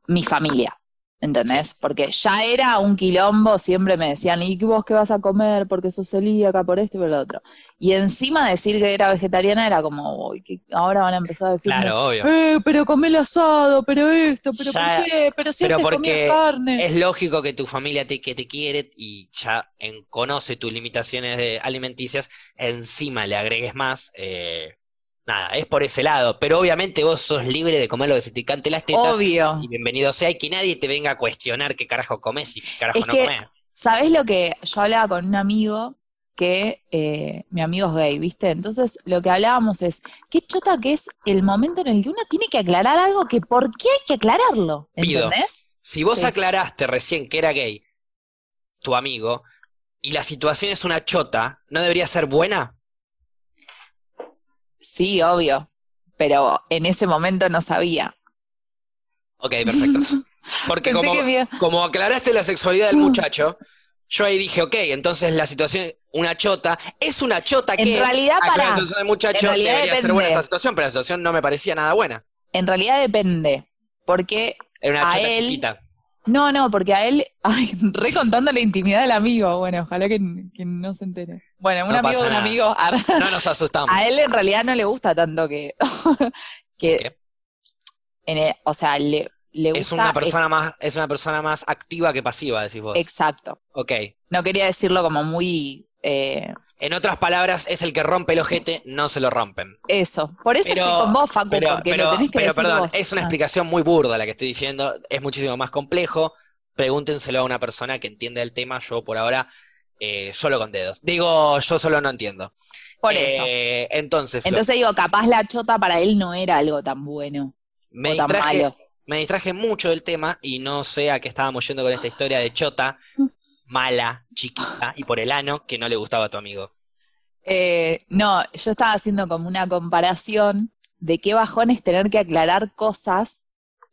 mi familia, ¿entendés? Porque ya era un quilombo, siempre me decían, ¿y vos qué vas a comer? Porque sos celíaca, por esto y por lo otro. Y encima decir que era vegetariana era como, uy, que ahora van a empezar a decirme, Claro, obvio. eh, pero comé el asado, pero esto, pero Ya- ¿por qué? Pero si pero antes comías carne. Es lógico que tu familia te, que te quiere y ya en- conoce tus limitaciones de- alimenticias, encima le agregues más. eh, nada, es por ese lado. Pero obviamente vos sos libre de comer lo que se te cante las tetas. Obvio. Y bienvenido sea, y que nadie te venga a cuestionar qué carajo comes y qué carajo Es no que- comes. ¿Sabés lo que yo hablaba con un amigo que eh, mi amigo es gay, ¿viste? Entonces lo que hablábamos es, qué chota que es el momento en el que uno tiene que aclarar algo que por qué hay que aclararlo, Pido. ¿entendés? Si vos Sí. aclaraste recién que era gay, tu amigo, y la situación es una chota, ¿no debería ser buena? Sí, obvio, pero en ese momento no sabía. Ok, perfecto. Porque como, me- como aclaraste la sexualidad del Mm. muchacho, Yo ahí dije, ok, entonces la situación, una chota, es una chota que En realidad, claro, para. el muchacho en realidad debería ser depende. buena esta situación, pero la situación no me parecía nada buena. En realidad depende. Porque Era una A chota él- chiquita. No, no, porque a él, ay, re contando la intimidad del amigo, bueno, ojalá que, que no se entere. Bueno, un No amigo de un amigo, a, No nos asustamos. a él en realidad no le gusta tanto que, que ¿Qué? en el- o sea, le, le gusta. Es una persona más, es una persona más activa que pasiva, decís vos. Exacto. Ok. No quería decirlo como muy eh, En otras palabras, es el que rompe el ojete, no se lo rompen. eso. Por eso Pero- estoy con vos, Facu, Pero, porque pero, lo tenés que pero decir perdón, vos. es una Ah. explicación muy burda la que estoy diciendo, es muchísimo más complejo. Pregúntenselo a una persona que entienda el tema, yo por ahora eh, solo con dedos. Digo, yo solo no entiendo. Por eso. Eh, entonces, Entonces digo, capaz la chota para él no era algo tan bueno me o tan malo. me distraje mucho del tema y no sé a qué estábamos yendo con esta historia de chota, mala, chiquita y por el ano que no le gustaba a tu amigo. Eh, no, yo estaba haciendo como una comparación de qué bajón es tener que aclarar cosas,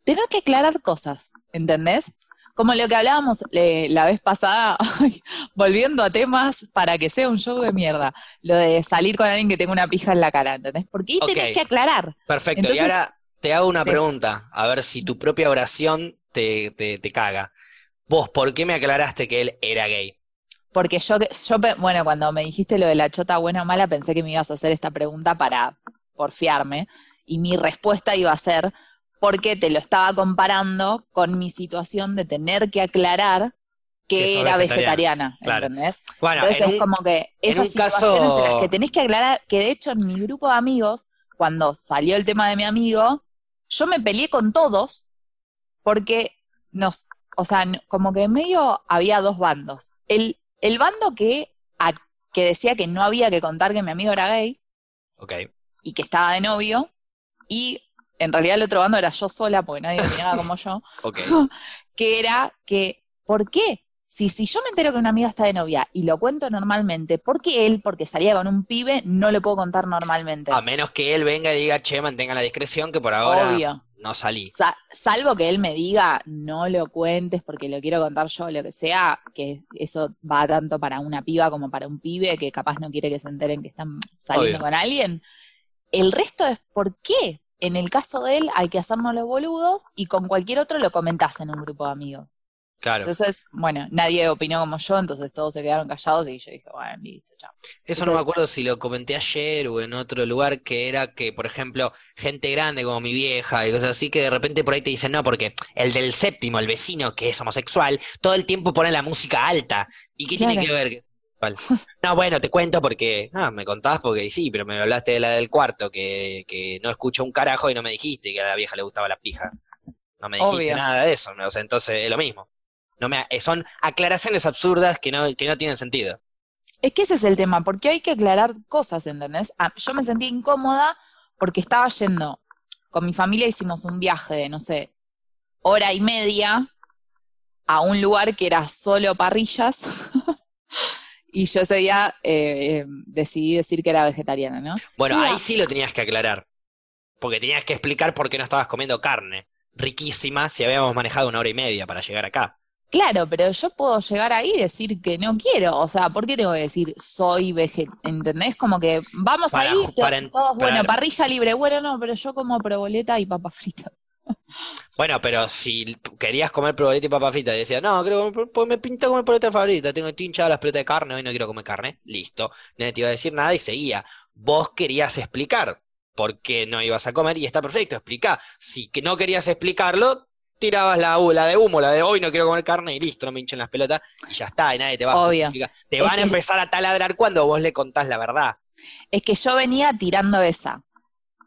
tener que aclarar cosas, ¿entendés? Como lo que hablábamos eh, la vez pasada, volviendo a temas para que sea un show de mierda, lo de salir con alguien que tenga una pija en la cara, ¿entendés? Porque ahí tenés que aclarar. Perfecto, y Entonces- ahora te hago una Sí. pregunta, a ver si tu propia oración te, te, te caga. Vos, ¿por qué me aclaraste que él era gay? Porque yo, yo, bueno, cuando me dijiste lo de la chota buena o mala, pensé que me ibas a hacer esta pregunta para porfiarme. Y mi respuesta iba a ser porque te lo estaba comparando con mi situación de tener que aclarar Que era vegetariana, vegetariana, claro. ¿entendés? Bueno, Entonces en es un- como que esas situaciones en las que tenés que aclarar, que de hecho en mi grupo de amigos, cuando salió el tema de mi amigo, yo me peleé con todos porque nos, o sea, como que en medio había dos bandos. El, el bando que, a- que decía que no había que contar que mi amigo era gay y que estaba de novio, y en realidad el otro bando era yo sola, porque nadie opinaba como yo, que era que, ¿por qué? Si, si yo me entero que una amiga está de novia y lo cuento normalmente, ¿por qué él, porque salía con un pibe, no lo puedo contar normalmente? A menos que él venga y diga, che, mantenga la discreción, que por ahora Obvio. No salí. Sa- salvo que él me diga, no lo cuentes porque lo quiero contar yo, lo que sea, que eso va tanto para una piba como para un pibe que capaz no quiere que se enteren que están saliendo Obvio. con alguien. El resto es por qué. En el caso de él hay que hacernos los boludos y con cualquier otro lo comentás en un grupo de amigos. Claro. Entonces, bueno, nadie opinó como yo, entonces todos se quedaron callados y yo dije, bueno, listo, chao. Eso no me acuerdo si lo comenté ayer o en otro lugar, que era que, por ejemplo, gente grande como mi vieja y cosas así, que de repente por ahí te dicen, no, porque el del séptimo, el vecino que es homosexual, todo el tiempo pone la música alta. ¿Y qué tiene que ver? No, bueno, te cuento porque, ah, me contás porque sí, pero me hablaste de la del cuarto, que, que no escucho un carajo y no me dijiste que a la vieja le gustaba la pija. No me dijiste Obvio. nada de eso, o sea, entonces es lo mismo. No me, eh, son aclaraciones absurdas que no, que no tienen sentido. Es que ese es el tema, porque hay que aclarar cosas, ¿entendés? Ah, yo me sentí incómoda porque estaba yendo, con mi familia hicimos un viaje de, no sé, hora y media a un lugar que era solo parrillas. y yo ese día eh, eh, decidí decir que era vegetariana, ¿no? Bueno, Mira. ahí sí lo tenías que aclarar. Porque tenías que explicar por qué no estabas comiendo carne. Riquísima si habíamos manejado una hora y media para llegar acá. Claro, pero yo puedo llegar ahí y decir que no quiero. O sea, ¿por qué tengo que decir soy vegetariana? ¿Entendés? Como que vamos Para- ahí, para todos, bueno, parrilla libre. Bueno, no, pero yo como proboleta y papas fritas. Bueno, pero si querías comer proboleta y papa frita y decías, no, creo que pues me pinta comer proboleta favorita, tengo hinchadas las pelotas de carne, hoy no quiero comer carne, listo. Nadie te iba a decir nada y seguía. Vos querías explicar por qué no ibas a comer y está perfecto, explica. Si que no querías explicarlo, tirabas la, la de humo, la de hoy no quiero comer carne y listo, no me hinchen las pelotas y ya está, y nadie te va a Obvio. justificar. Te Es van a empezar a taladrar cuando vos le contás la verdad. Es que yo venía tirando esa.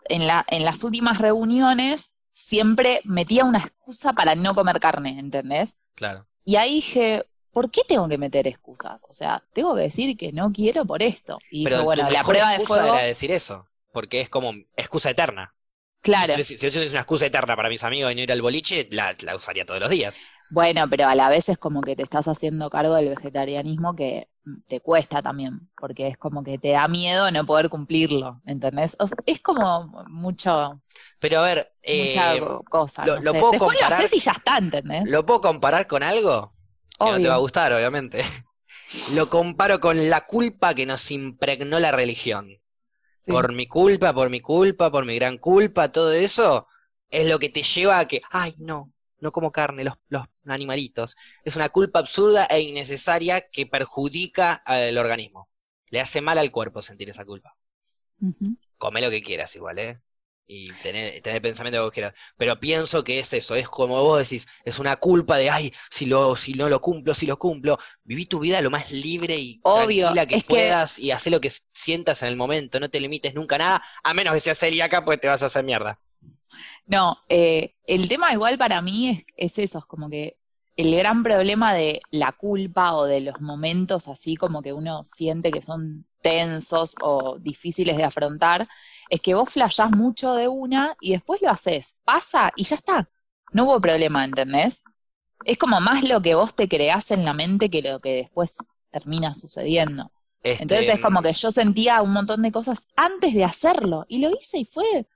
En, la, en las últimas reuniones siempre metía una excusa para no comer carne, ¿entendés? Claro. Y ahí dije, ¿por qué tengo que meter excusas? O sea, tengo que decir que no quiero por esto. Y Pero dije, bueno, la prueba de fuego, era decir eso, porque es como excusa eterna. Claro. Si, si yo tuviese una excusa eterna para mis amigos de no ir al boliche, la, la usaría todos los días. Bueno, pero a la vez es como que te estás haciendo cargo del vegetarianismo que te cuesta también, porque es como que te da miedo no poder cumplirlo, ¿entendés? O sea, es como mucho, Pero a ver, mucha eh, co- cosa, lo- no lo sé. puedo Después lo haces y ya está, ¿entendés? ¿lo puedo comparar con algo? Que no te Obvio. va a gustar, obviamente. lo comparo con la culpa que nos impregnó la religión. Sí. Por mi culpa, por mi culpa, por mi gran culpa, todo eso es lo que te lleva a que, ay, no, no como carne, los, los animalitos. Es una culpa absurda e innecesaria que perjudica al organismo. Le hace mal al cuerpo sentir esa culpa. Come lo que quieras igual, ¿eh? Y tener, tener el pensamiento que vos quieras. Pero pienso que es eso, es como vos decís, es una culpa de, ay, si, lo, si no lo cumplo, si lo cumplo. Viví tu vida lo más libre y Obvio, tranquila que puedas y haz lo que sientas en el momento. No te limites nunca a nada, a menos que seas celíaca, pues te vas a hacer mierda. No, eh, el tema igual para mí es, es eso, es como que el gran problema de la culpa o de los momentos así como que uno siente que son tensos o difíciles de afrontar, es que vos flashás mucho de una y después lo haces, pasa y ya está. No hubo problema, ¿entendés? Es como más lo que vos te creás en la mente que lo que después termina sucediendo. Este, Entonces es como que yo sentía un montón de cosas antes de hacerlo y lo hice y fue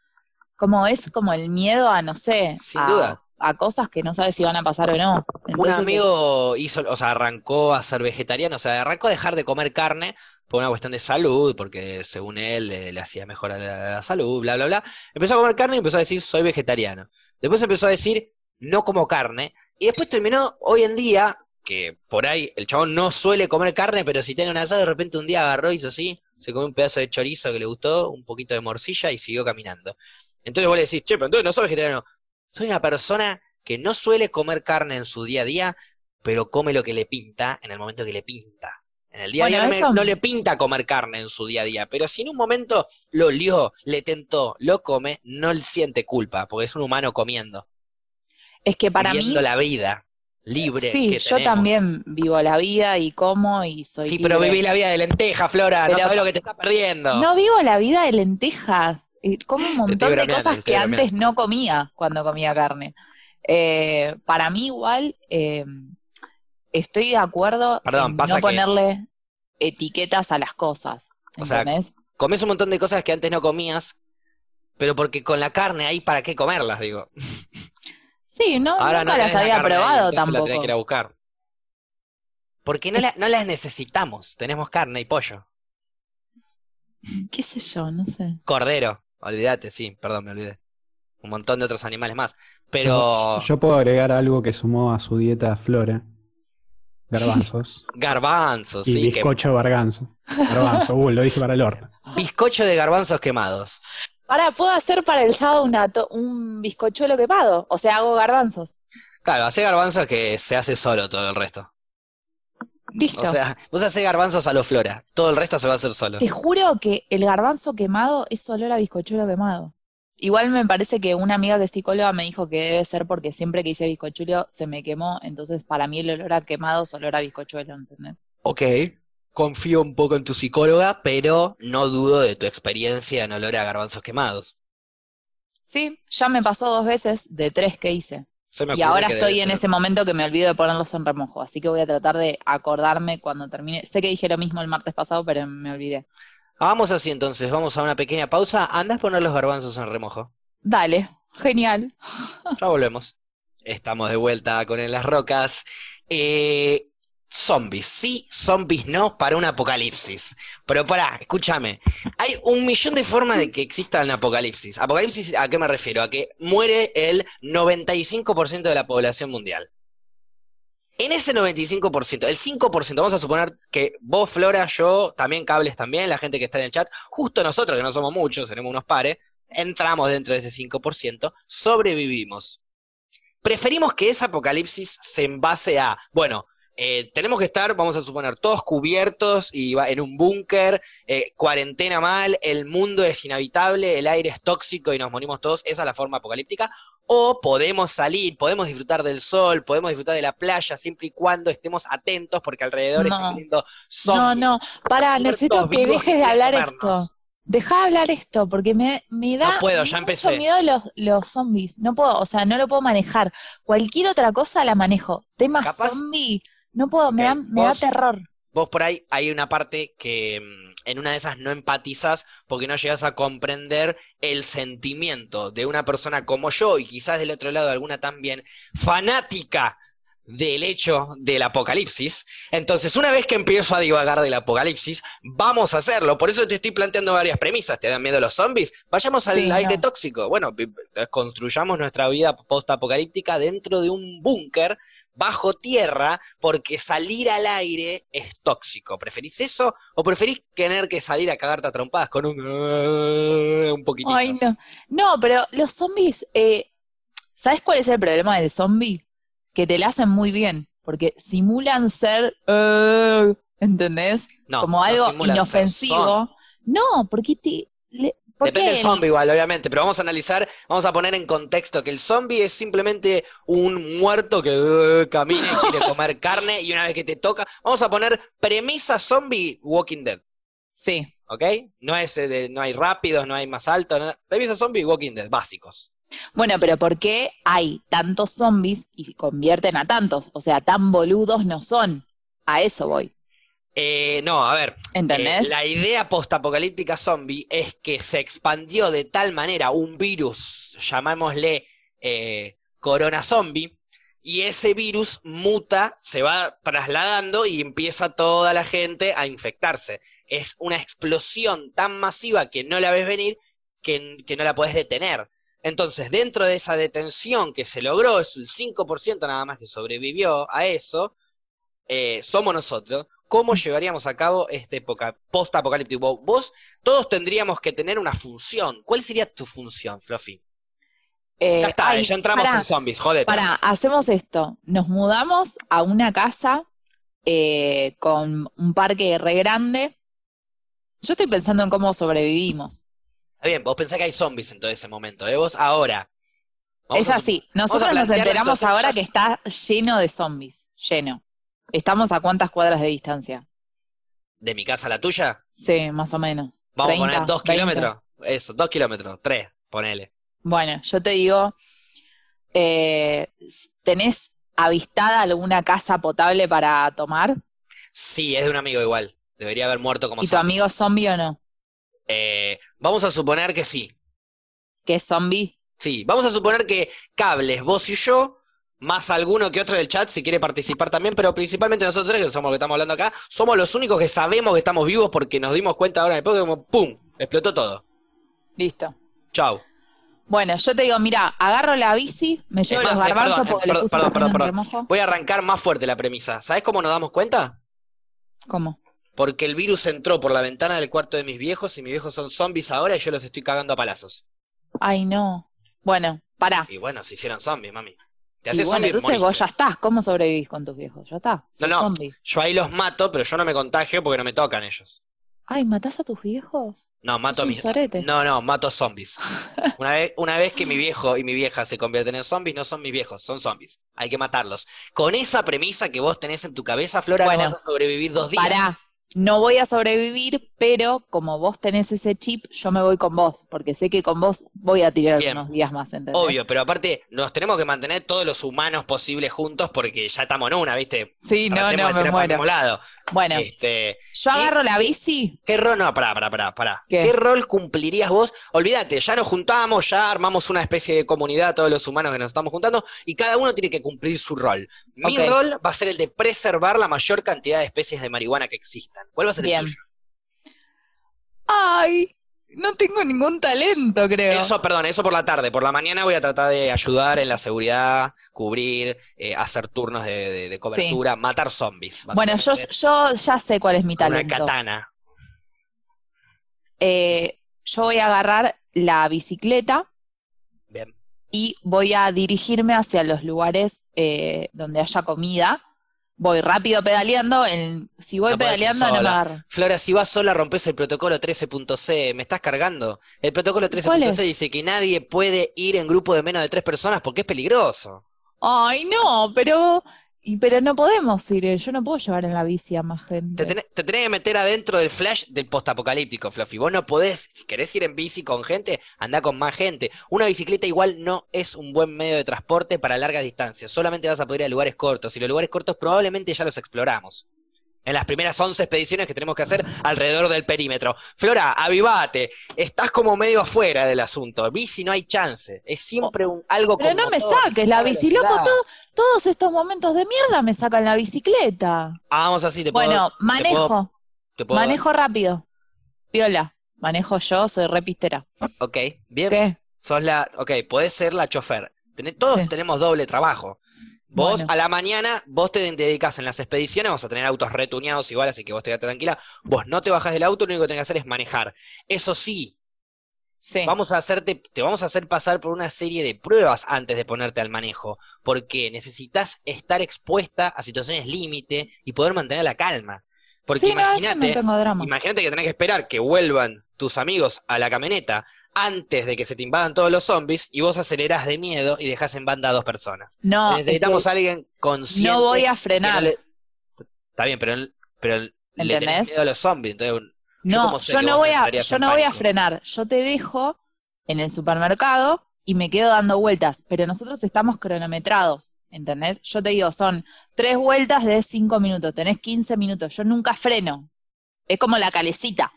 como es como el miedo a, no sé, Sin a, duda. a cosas que no sabes si van a pasar o no. Un amigo hizo, o sea, arrancó a ser vegetariano, o sea, arrancó a dejar de comer carne por una cuestión de salud, porque según él le hacía mejor a la, a la salud, bla, bla, bla. Empezó a comer carne y empezó a decir, soy vegetariano. Después empezó a decir, no como carne. Y después terminó hoy en día, que por ahí el chabón no suele comer carne, pero si tiene un asado, de repente un día agarró y hizo así, se comió un pedazo de chorizo que le gustó, un poquito de morcilla y siguió caminando. Entonces vos le decís, che, pero entonces no soy vegetariano. Soy una persona que no suele comer carne en su día a día, pero come lo que le pinta en el momento que le pinta. En el día a Bueno, día no, eso- no le pinta comer carne en su día a día, pero si en un momento lo olió, le tentó, lo come, no le siente culpa, porque es un humano comiendo, es que para mí, viviendo la vida libre sí, que yo también vivo la vida y como y soy Sí, pero viví la vida de lenteja, Flora, no Pero- sabés lo que te estás perdiendo. No vivo la vida de lentejas. eh, Como un montón de cosas que antes no comía cuando comía carne. Eh, para mí igual eh, estoy de acuerdo Perdón, en pasa no que- ponerle etiquetas a las cosas. O sea, ¿Entendés? Comes un montón de cosas que antes no comías, pero porque con la carne hay para qué comerlas, digo. sí, no, Ahora nunca no las la había ahí, probado la tampoco. tenés que ir a buscar. Porque no, la- no las necesitamos, tenemos carne y pollo. ¿Qué sé yo? No sé. Cordero, olvídate, sí, perdón, me olvidé. Un montón de otros animales más. Pero Yo, yo puedo agregar algo que sumó a su dieta Flora. Garbanzos. garbanzos, y sí, que- bizcocho garbanzo. Garbanzo, uh, lo dije para el orto. bizcocho de garbanzos quemados. Ahora, ¿puedo hacer para el sábado una un bizcochuelo quemado? O sea, hago garbanzos. Claro, hace garbanzos que se hace solo todo el resto. Listo. O sea, vos hacés garbanzos a lo Flora, todo el resto se va a hacer solo. Te juro que el garbanzo quemado es olor a bizcochuelo quemado. Igual me parece que una amiga que es psicóloga me dijo que debe ser porque siempre que hice bizcochuelo se me quemó, entonces para mí el olor a quemado es olor a bizcochuelo, ¿entendés? Ok, confío un poco en tu psicóloga, pero no dudo de tu experiencia en olor a garbanzos quemados. Sí, ya me pasó dos veces de tres que hice. Se me Y ahora estoy en ser. ese momento que me olvido de ponerlos en remojo, así que voy a tratar de acordarme cuando termine. Sé que dije lo mismo el martes pasado, pero me olvidé. Vamos así entonces, vamos a una pequeña pausa. Andás a poner los garbanzos en remojo. Dale, genial. Ya volvemos. Estamos de vuelta con En las Rocas. Eh, zombies, sí, zombies no para un apocalipsis. Pero pará, escúchame. Hay un millón de formas de que exista un apocalipsis. ¿Apocalipsis a qué me refiero? A que muere el 95% de la población mundial. En ese 95%, el 5%, vamos a suponer que vos, Flora, yo, también Cables también, la gente que está en el chat, justo nosotros, que no somos muchos, tenemos unos pares, entramos dentro de ese 5%, sobrevivimos. Preferimos que ese apocalipsis se envase a, bueno, eh, tenemos que estar, vamos a suponer, todos cubiertos y va- en un búnker, eh, cuarentena mal, el mundo es inhabitable, el aire es tóxico y nos morimos todos, esa es la forma apocalíptica. O podemos salir, podemos disfrutar del sol, podemos disfrutar de la playa, siempre y cuando estemos atentos, porque alrededor No. están viendo No, zombies. no, para, muertos necesito que dejes de hablar comernos. esto. Deja de hablar esto, porque me, me da No puedo, ya mucho empecé. miedo los, los zombies. No puedo, o sea, no lo puedo manejar. Cualquier otra cosa la manejo. Tema Capaz- zombie, no puedo, me da, me da terror. Vos por ahí hay una parte que mm, en una de esas no empatizas porque no llegas a comprender el sentimiento de una persona como yo y quizás del otro lado alguna también fanática del hecho del apocalipsis. Entonces, una vez que empiezo a divagar del apocalipsis, vamos a hacerlo. Por eso te estoy planteando varias premisas. ¿Te dan miedo los zombies? Vayamos al Sí, aire no. tóxico. Bueno, construyamos nuestra vida post-apocalíptica dentro de un búnker bajo tierra, porque salir al aire es tóxico. ¿Preferís eso o preferís tener que salir a cagarte a trompadas con un, un poquitito? Ay, no. No, pero los zombies, eh, ¿sabes cuál es el problema del zombie? Que te la hacen muy bien, porque simulan ser, eh, ¿entendés? No, Como algo inofensivo. No, porque te, le- ¿por Depende del zombie igual, obviamente, pero vamos a analizar, vamos a poner en contexto que el zombie es simplemente un muerto que uh, camina y quiere comer carne y una vez que te toca, vamos a poner premisa zombie Walking Dead, Sí, ¿ok? No es eh, de- no hay rápidos, no hay más alto, nada. premisa zombie Walking Dead, básicos. Bueno, pero ¿por qué hay tantos zombies y se convierten a tantos? O sea, tan boludos no son. A eso voy. Eh, no, a ver, ¿Entendés? Eh, la idea postapocalíptica zombie es que se expandió de tal manera un virus, llamémosle eh, corona zombie, y ese virus muta, se va trasladando y empieza toda la gente a infectarse. Es una explosión tan masiva que no la ves venir que, que no la puedes detener. Entonces, dentro de esa detención que se logró, es el 5% nada más que sobrevivió a eso, eh, somos nosotros. ¿Cómo llevaríamos a cabo este época post-apocalíptico? Vos, todos tendríamos que tener una función. ¿Cuál sería tu función, Fluffy? Eh, ya está, ay, ya entramos pará, en zombies, jodete. Pará, hacemos esto. Nos mudamos a una casa eh, con un parque re grande. Yo estoy pensando en cómo sobrevivimos. Está bien, vos pensás que hay zombies en todo ese momento, ¿eh? Vos ahora. Es así. Nosotros nos enteramos ahora que está lleno de zombies. Lleno. ¿Estamos a cuántas cuadras de distancia? ¿De mi casa a la tuya? Sí, más o menos. Vamos 30, a poner dos 20. kilómetros. Eso, dos kilómetros, tres, ponele. Bueno, yo te digo, eh, ¿tenés avistada alguna casa potable para tomar? Sí, es de un amigo igual. Debería haber muerto como ¿Y tu amigo zombie o no? Eh, vamos a suponer que sí. ¿Que es zombie? Sí, vamos a suponer que cables, vos y yo, más alguno que otro del chat si quiere participar también, pero principalmente nosotros tres, que somos los que estamos hablando acá, somos los únicos que sabemos que estamos vivos porque nos dimos cuenta ahora en el podcast como ¡pum! explotó todo. Listo. Chau. Bueno, yo te digo, mira, agarro la bici, me llevo más, los eh, garbanzos perdón, eh, porque le perdón, puse perdón, remojo. Voy a arrancar más fuerte la premisa. ¿Sabes cómo nos damos cuenta? ¿Cómo? Porque el virus entró por la ventana del cuarto de mis viejos y mis viejos son zombies ahora y yo los estoy cagando a palazos. Ay, no. Bueno, pará. Y bueno, se hicieron zombies, mami. Te Y haces bueno, entonces vos ya estás. ¿Cómo sobrevivís con tus viejos? Ya está. No. zombie. Yo ahí los mato, pero yo no me contagio porque no me tocan ellos. Ay, ¿matás a tus viejos? No, mato a mis. sorete. No, no, mato zombies. Una vez, una vez que mi viejo y mi vieja se convierten en zombies, no son mis viejos, son zombies. Hay que matarlos. Con esa premisa que vos tenés en tu cabeza, Flora, Bueno. no vas a sobrevivir dos días. Pará. No voy a sobrevivir, pero como vos tenés ese chip, yo me voy con vos, porque sé que con vos voy a tirar Bien. unos días más, ¿entendés? Obvio, pero aparte nos tenemos que mantener todos los humanos posibles juntos porque ya estamos en una, ¿viste? Sí, no, Tratemos no, de me muero. lado. Bueno, Este, yo agarro la bici. ¿Qué rol? No, pará, pará, pará, pará. ¿Qué? ¿Qué? rol cumplirías vos? Olvídate, ya nos juntamos, ya armamos una especie de comunidad, todos los humanos que nos estamos juntando, y cada uno tiene que cumplir su rol. Mi rol va a ser el de preservar la mayor cantidad de especies de marihuana que existan. ¿Cuál va a ser Bien. el tuyo? Ay, no tengo ningún talento, creo. Eso, perdón, eso por la tarde. Por la mañana voy a tratar de ayudar en la seguridad, cubrir, eh, hacer turnos de, de- de cobertura, matar zombies. bueno, yo, yo ya sé cuál es mi con una talento. katana. Eh, yo voy a agarrar la bicicleta Bien. y voy a dirigirme hacia los lugares eh, donde haya comida. Voy rápido pedaleando. en- si voy No pedaleando, no me agarro. Flora, si vas sola rompes el protocolo 13.c, me estás cargando. El protocolo ¿Cuál es? 13.c dice que nadie puede ir en grupo de menos de tres personas porque es peligroso. Ay, no, pero, y, pero no podemos ir. eh, Yo no puedo llevar en la bici a más gente. Te tenés, te tenés que meter adentro del flash del postapocalíptico, Fluffy. Vos no podés, si querés ir en bici con gente, anda con más gente. Una bicicleta igual no es un buen medio de transporte para largas distancias. Solamente vas a poder ir a lugares cortos. Y los lugares cortos probablemente ya los exploramos. En las primeras 11 expediciones que tenemos que hacer alrededor del perímetro. Flora, avivate. Estás como medio afuera del asunto. Bici no hay chance. Es siempre un, algo Pero no me saques la bici, loco, todo- todos estos momentos de mierda me sacan la bicicleta. Ah, vamos así, te puedo- Bueno, te puedo- manejo, te puedo- manejo rápido. Viola, manejo yo, soy repistera. Ok, bien. ¿Qué? Sos la, ok, podés ser la chofer. Todos Sí. tenemos doble trabajo. Vos Bueno. a la mañana, vos te dedicas en las expediciones, vas a tener autos retuneados igual, así que vos te tranquila. Vos no te bajás del auto, lo único que tenés que hacer es manejar. Eso sí, Sí. vamos a hacerte, te vamos a hacer pasar por una serie de pruebas antes de ponerte al manejo, porque necesitas estar expuesta a situaciones límite y poder mantener la calma. Porque sí, no, eso no imagínate. Imagínate que tenés que esperar que vuelvan tus amigos a la camioneta antes de que se te invadan todos los zombies y vos acelerás de miedo y dejás en banda a dos personas. No, es Necesitamos a alguien consciente. no voy a no frenar. le- Está bien, pero, pero le tenés miedo a los zombies. Entonces, No, yo no voy a, yo no voy a frenar. Yo te dejo en el supermercado y me quedo dando vueltas, pero nosotros estamos cronometrados, ¿entendés? Yo te digo, son tres vueltas de cinco minutos, tenés 15 minutos, yo nunca freno. Es como la calecita,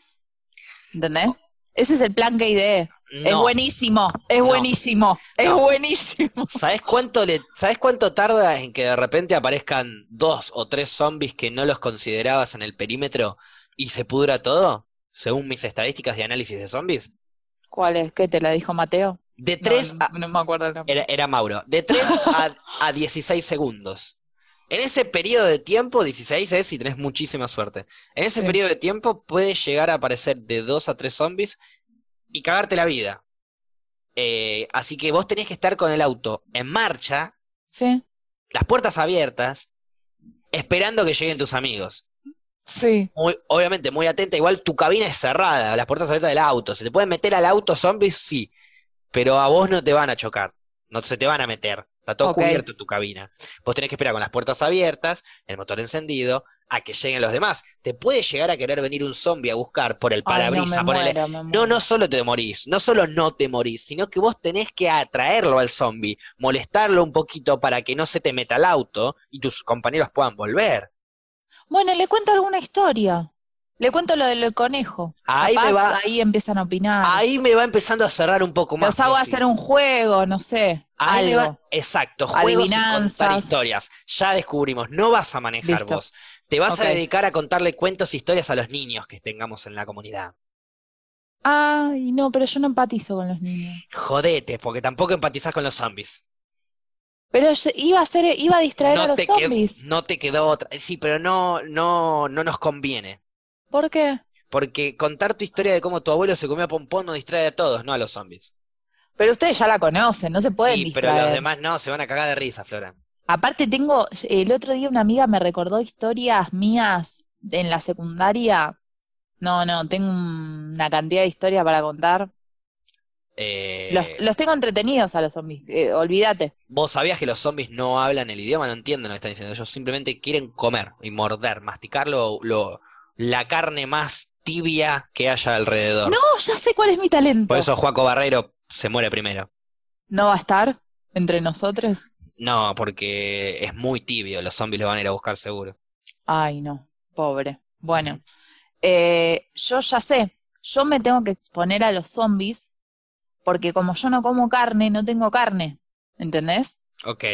¿entendés? Ese es el plan que ideé. Es buenísimo, es No. buenísimo, es No. buenísimo. ¿Sabes cuánto le, ¿Sabes cuánto tarda en que de repente aparezcan dos o tres zombies que no los considerabas en el perímetro y se pudra todo? Según mis estadísticas de análisis de zombies. ¿Cuál es? ¿Qué te la dijo Mateo? De No, 3 no, a, no me acuerdo el nombre. Era, era Mauro. De 3 a, a 16 segundos. En ese periodo de tiempo, 16 es si tenés muchísima suerte. En ese Sí. periodo de tiempo puede llegar a aparecer de 2 a 3 zombies y cagarte la vida. Eh, así que vos tenés que estar con el auto en marcha, Sí, las puertas abiertas, esperando que lleguen tus amigos. sí. Muy, obviamente, muy atenta. Igual tu cabina es cerrada, las puertas abiertas del auto. ¿Se te pueden meter al auto zombies? Sí. Pero a vos no te van a chocar. No se te van a meter. Está todo Ok. cubierto tu cabina. Vos tenés que esperar con las puertas abiertas, el motor encendido, a que lleguen los demás. Te puede llegar a querer venir un zombie a buscar por el Ay, no, ponele- No, no solo te morís, no solo no te morís, sino que vos tenés que atraerlo al zombie, molestarlo un poquito para que no se te meta al auto y tus compañeros puedan volver. Bueno, le cuento alguna historia. Le cuento lo del conejo. Ahí Capaz me va, ahí empiezan a opinar. ahí me va empezando a cerrar un poco más. Los hago hacer un juego, no sé, Ahí me algo. va- exacto, juegos y contar Adivinanzas. historias. Ya descubrimos, no vas a manejar Listo. vos. Te vas a dedicar a contarle cuentos e historias a los niños que tengamos en la comunidad. Ay, no, pero yo no empatizo con los niños. Jodete, porque tampoco empatizás con los zombies. Pero iba a ser, iba a distraer a los zombies. no te quedó otra. Sí, pero no, no, no nos conviene. ¿Por qué? Porque contar tu historia de cómo tu abuelo se comió pompón nos distrae a todos, no a los zombies. Pero ustedes ya la conocen, no se pueden Sí, pero los demás no, se van a cagar de risa, Flora. Aparte tengo, el otro día una amiga me recordó historias mías en la secundaria. No, no, tengo una cantidad de historias para contar. Eh, Los, los tengo entretenidos a los zombies, eh, olvídate. Vos sabías que los zombies no hablan el idioma, no entienden lo que están diciendo. Ellos simplemente quieren comer y morder, masticar lo, lo- la carne más tibia que haya alrededor. No, ya sé cuál es mi talento. Por eso Juaco Barrero se muere primero. ¿No va a estar entre nosotros? No, porque es muy tibio, los zombies lo van a ir a buscar seguro. Ay, no, pobre. Bueno, eh, yo ya sé, yo me tengo que exponer a los zombies porque como yo no como carne, no tengo carne, ¿entendés? Ok.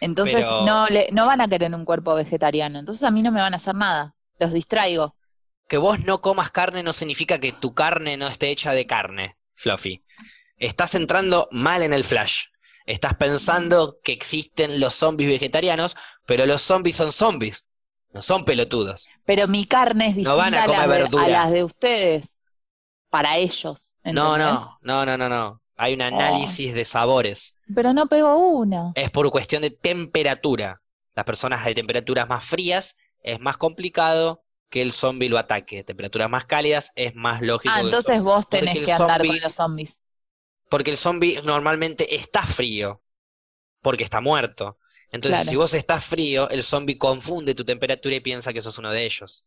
Entonces Pero- no, le, no van a querer un cuerpo vegetariano, entonces a mí no me van a hacer nada, los distraigo. Que vos no comas carne no significa que tu carne no esté hecha de carne, Fluffy. Estás entrando mal en el flash. Estás pensando que existen los zombies vegetarianos, pero los zombies son zombies, no son pelotudos. Pero mi carne es No van distinta a a, las comer de, a las de ustedes, para ellos, No, ¿entendés? no, no, no, no, no. Hay un Oh. análisis de sabores. Pero no pego una. Es por cuestión de temperatura. Las personas de temperaturas más frías es más complicado que el zombie lo ataque. Temperaturas más cálidas es más lógico. Ah, entonces vos tenés que andar zombie- con los zombies. Porque el zombie normalmente está frío, porque está muerto. Entonces, Claro. si vos estás frío, el zombie confunde tu temperatura y piensa que sos uno de ellos.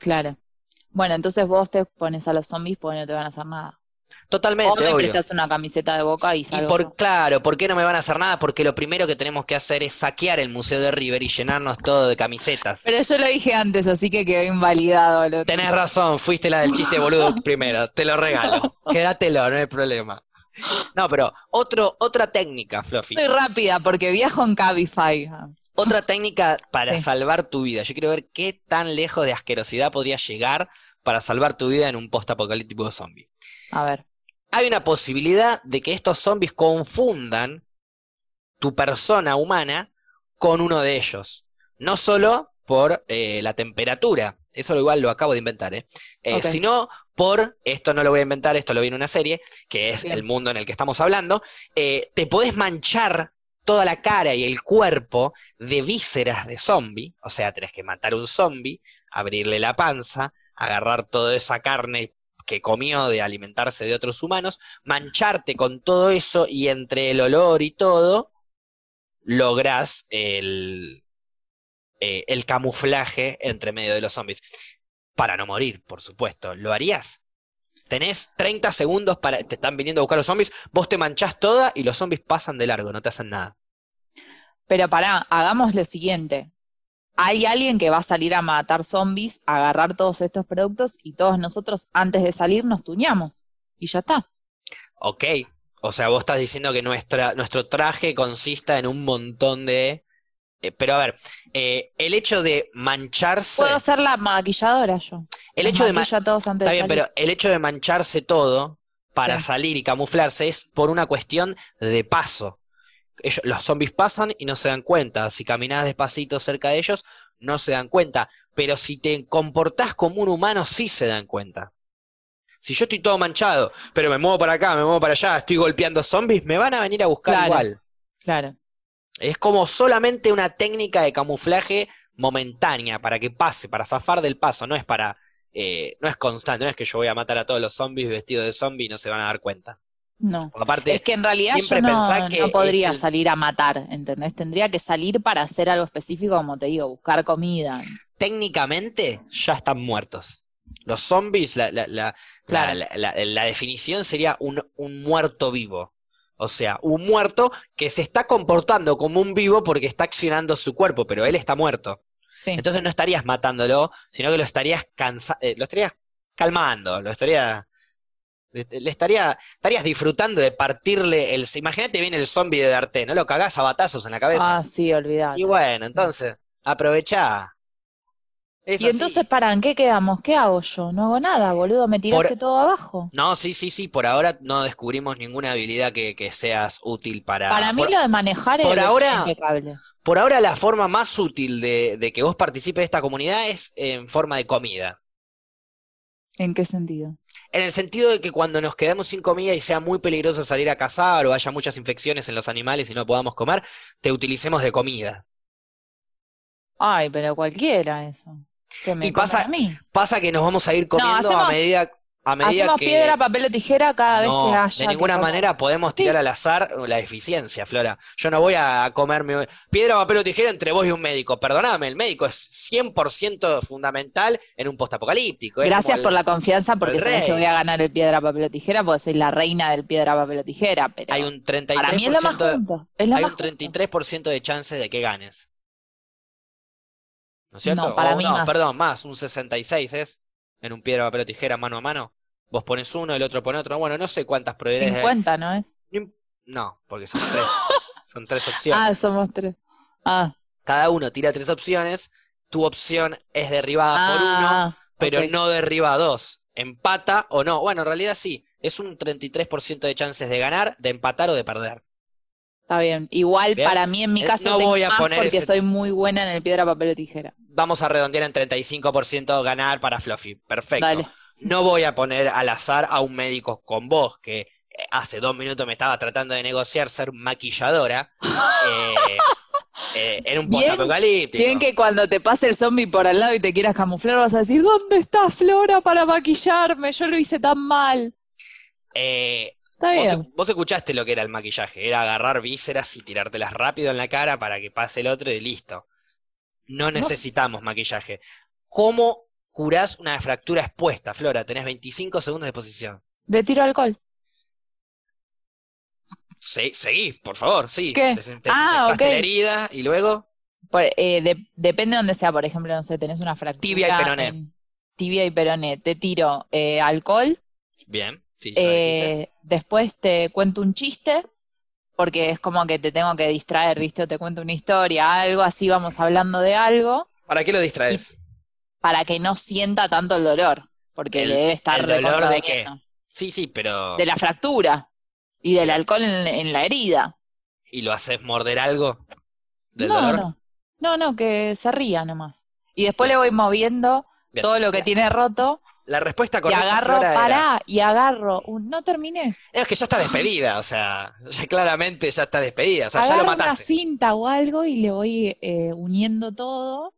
Claro. Bueno, entonces vos te pones a los zombies porque no te van a hacer nada. O Totalmente, me obvio. prestas una camiseta de boca y Y salgo. por, claro, ¿por qué no me van a hacer nada? Porque lo primero que tenemos que hacer es saquear el Museo de River y llenarnos todo de camisetas. Pero yo lo dije antes, así que quedó invalidado. Lo Tenés razón, fuiste la del chiste boludo primero, te lo regalo. Quédatelo, no hay problema. No, pero otro, otra técnica, Fluffy. Soy rápida porque viajo en Cabify. Otra técnica para Sí. salvar tu vida. Yo quiero ver qué tan lejos de asquerosidad podría llegar para salvar tu vida en un post-apocalíptico zombie. A ver. Hay una posibilidad de que estos zombies confundan tu persona humana con uno de ellos. No solo por eh, la temperatura, eso lo igual lo acabo de inventar, ¿eh? Eh, sino por, esto no lo voy a inventar, esto lo vi en una serie, que es Bien. el mundo en el que estamos hablando, eh, te podés manchar toda la cara y el cuerpo de vísceras de zombie, o sea, tenés que matar un zombie, abrirle la panza, agarrar toda esa carne que comió de alimentarse de otros humanos, mancharte con todo eso y entre el olor y todo, lográs el, eh, el camuflaje entre medio de los zombies. Para no morir, por supuesto. ¿Lo harías? Tenés 30 segundos para. Te están viniendo a buscar los zombies, vos te manchás toda y los zombies pasan de largo, no te hacen nada. Pero pará, hagamos lo siguiente. Hay alguien que va a salir a matar zombies, a agarrar todos estos productos y todos nosotros antes de salir nos tuñamos. Y ya está. Ok. O sea, vos estás diciendo que nuestra, nuestro traje consista en un montón de. eh, pero a ver, eh, el hecho de mancharse. Puedo ser la maquilladora yo. El Los hecho de todos antes Está de bien, salir. pero el hecho de mancharse todo para Sí. salir y camuflarse es por una cuestión de paso. Ellos- los zombies pasan y no se dan cuenta. Si caminás despacito cerca de ellos, no se dan cuenta. Pero si te comportás como un humano, sí se dan cuenta. Si yo estoy todo manchado, pero me muevo para acá, me muevo para allá, estoy golpeando zombies, me van a venir a buscar Claro. igual. Claro. Es como solamente una técnica de camuflaje momentánea para que pase, para zafar del paso, no es para, eh, no es constante, no es que yo voy a matar a todos los zombies vestidos de zombie y no se van a dar cuenta. No. Aparte, Es que en realidad yo no, no podría el- salir a matar, ¿entendés? Tendría que salir para hacer algo específico, como te digo, buscar comida. técnicamente ya están muertos. Los zombies, la, la, la, Claro. la, definición sería un, un muerto vivo. O sea, un muerto que se está comportando como un vivo porque está accionando su cuerpo, pero él está muerto. Sí. Entonces no estarías matándolo, sino que lo estarías cansa eh, lo estarías calmando, lo estaría le, estaría estarías disfrutando de partirle el imagínate viene el zombie de Darte, no lo cagás a batazos en la cabeza. Ah, sí, olvidate. y bueno, entonces, aprovechá. Es Y así. entonces, ¿para en qué quedamos? ¿Qué hago yo? No hago nada, boludo, me tiraste Por- todo abajo. No, sí, sí, sí, por ahora no descubrimos ninguna habilidad que, que seas útil para... Para mí por, lo de manejar por es ahora- impecable. por ahora la forma más útil de, de que vos participes de esta comunidad es en forma de comida. ¿En qué sentido? En el sentido de que cuando nos quedamos sin comida y sea muy peligroso salir a cazar o haya muchas infecciones en los animales y no podamos comer, te utilicemos de comida. Ay, pero cualquiera eso. Que me Y pasa- a mí. Pasa que nos vamos a ir comiendo a hacemos- medida, a medida Hacemos que... piedra, papel o tijera cada vez No, que haya de ninguna manera podemos Sí. tirar al azar la eficiencia, Flora. Yo no voy a comerme piedra, papel o tijera entre vos y un médico. Perdóname, el médico es 100% fundamental en un postapocalíptico. Gracias por la confianza, porque sabés que voy a ganar el piedra, papel o tijera, porque soy la reina del piedra, papel o tijera, pero Hay un 33%, para mí es lo más. Es lo hay más un justo. 33% de chances de que ganes. ¿No es cierto? No, para O mí no, más. perdón, más, un 66 es en un piedra, papel o tijera mano a mano. Vos pones uno, el otro pone otro. Bueno, no sé cuántas probabilidades. hay. 50, ¿no es? No, porque son tres. son tres opciones. Ah, somos tres. Ah, Cada uno tira tres opciones. Tu opción es derribada por uno, ah, pero ok. no derriba a dos. Empata o no. Bueno, en realidad sí. Es un 33% de chances de ganar, de empatar o de perder. Está bien. Igual Bien. para mí en mi Eh, caso no tengo voy a más poner porque ese- soy muy buena en el piedra, papel o tijera. Vamos a redondear en 35% ganar para Fluffy. Perfecto. Dale. No voy a poner al azar a un médico con vos que eh, hace dos minutos me estaba tratando de negociar ser maquilladora eh, eh, en un Bien- postapocalíptico. Bien que cuando te pase el zombie por al lado y te quieras camuflar vas a decir, ¿dónde está Flora para maquillarme? Yo lo hice tan mal. Eh, Está vos, bien. vos escuchaste lo que era el maquillaje, era agarrar vísceras y tirártelas rápido en la cara para que pase el otro y listo. No necesitamos maquillaje. ¿Cómo curás una fractura expuesta, Flora? Tenés 25 segundos de posición. Le tiro alcohol. se- seguí, por favor, sí. ¿Qué? Des- te- Ah, ok. la herida y luego Por- eh, de- depende de donde sea, por ejemplo, no sé, tenés una fractura. Tibia y peroné. tibia y peroné. Te tiro eh, alcohol, Bien, sí, eh, después te cuento un chiste, porque es como que te tengo que distraer, ¿viste? O te cuento una historia, algo así, vamos hablando de algo, ¿Para qué lo distraes? para que no sienta tanto el dolor, porque El- le debe estar ¿el dolor de qué? Sí, sí, pero De la fractura y del alcohol en, en la herida. ¿y lo haces morder algo del No, dolor? no, no, no, que se ría nomás. Y después le voy moviendo Bien. todo lo que tiene roto La respuesta y correcta, agarro, Flora, era- pará, y agarro, un- no terminé. es que ya está despedida, o sea, ya claramente ya está despedida, o sea, ya lo agarro una cinta o algo y le voy eh, uniendo todo.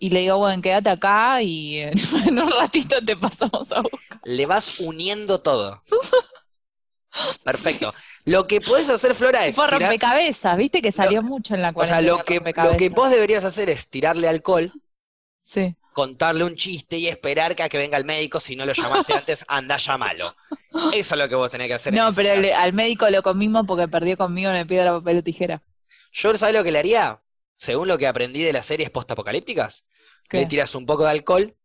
Y le digo, bueno, quédate acá y en, un ratito te pasamos a buscar. Le vas uniendo todo. Perfecto. Lo que puedes hacer, Flora, es tirar- rompecabezas, viste que salió mucho en la o sea, cuarentena. lo que, lo que vos deberías hacer es tirarle alcohol, Sí. Contarle un chiste y esperar que a que venga el médico. Si no lo llamaste antes, anda, llamalo. Eso es lo que vos tenés que hacer. No, pero al médico lo comimos porque perdió conmigo en el piedra, papel o tijera. Yo, ¿sabes lo que le haría? Según lo que aprendí de las series postapocalípticas, le tiras un poco de alcohol.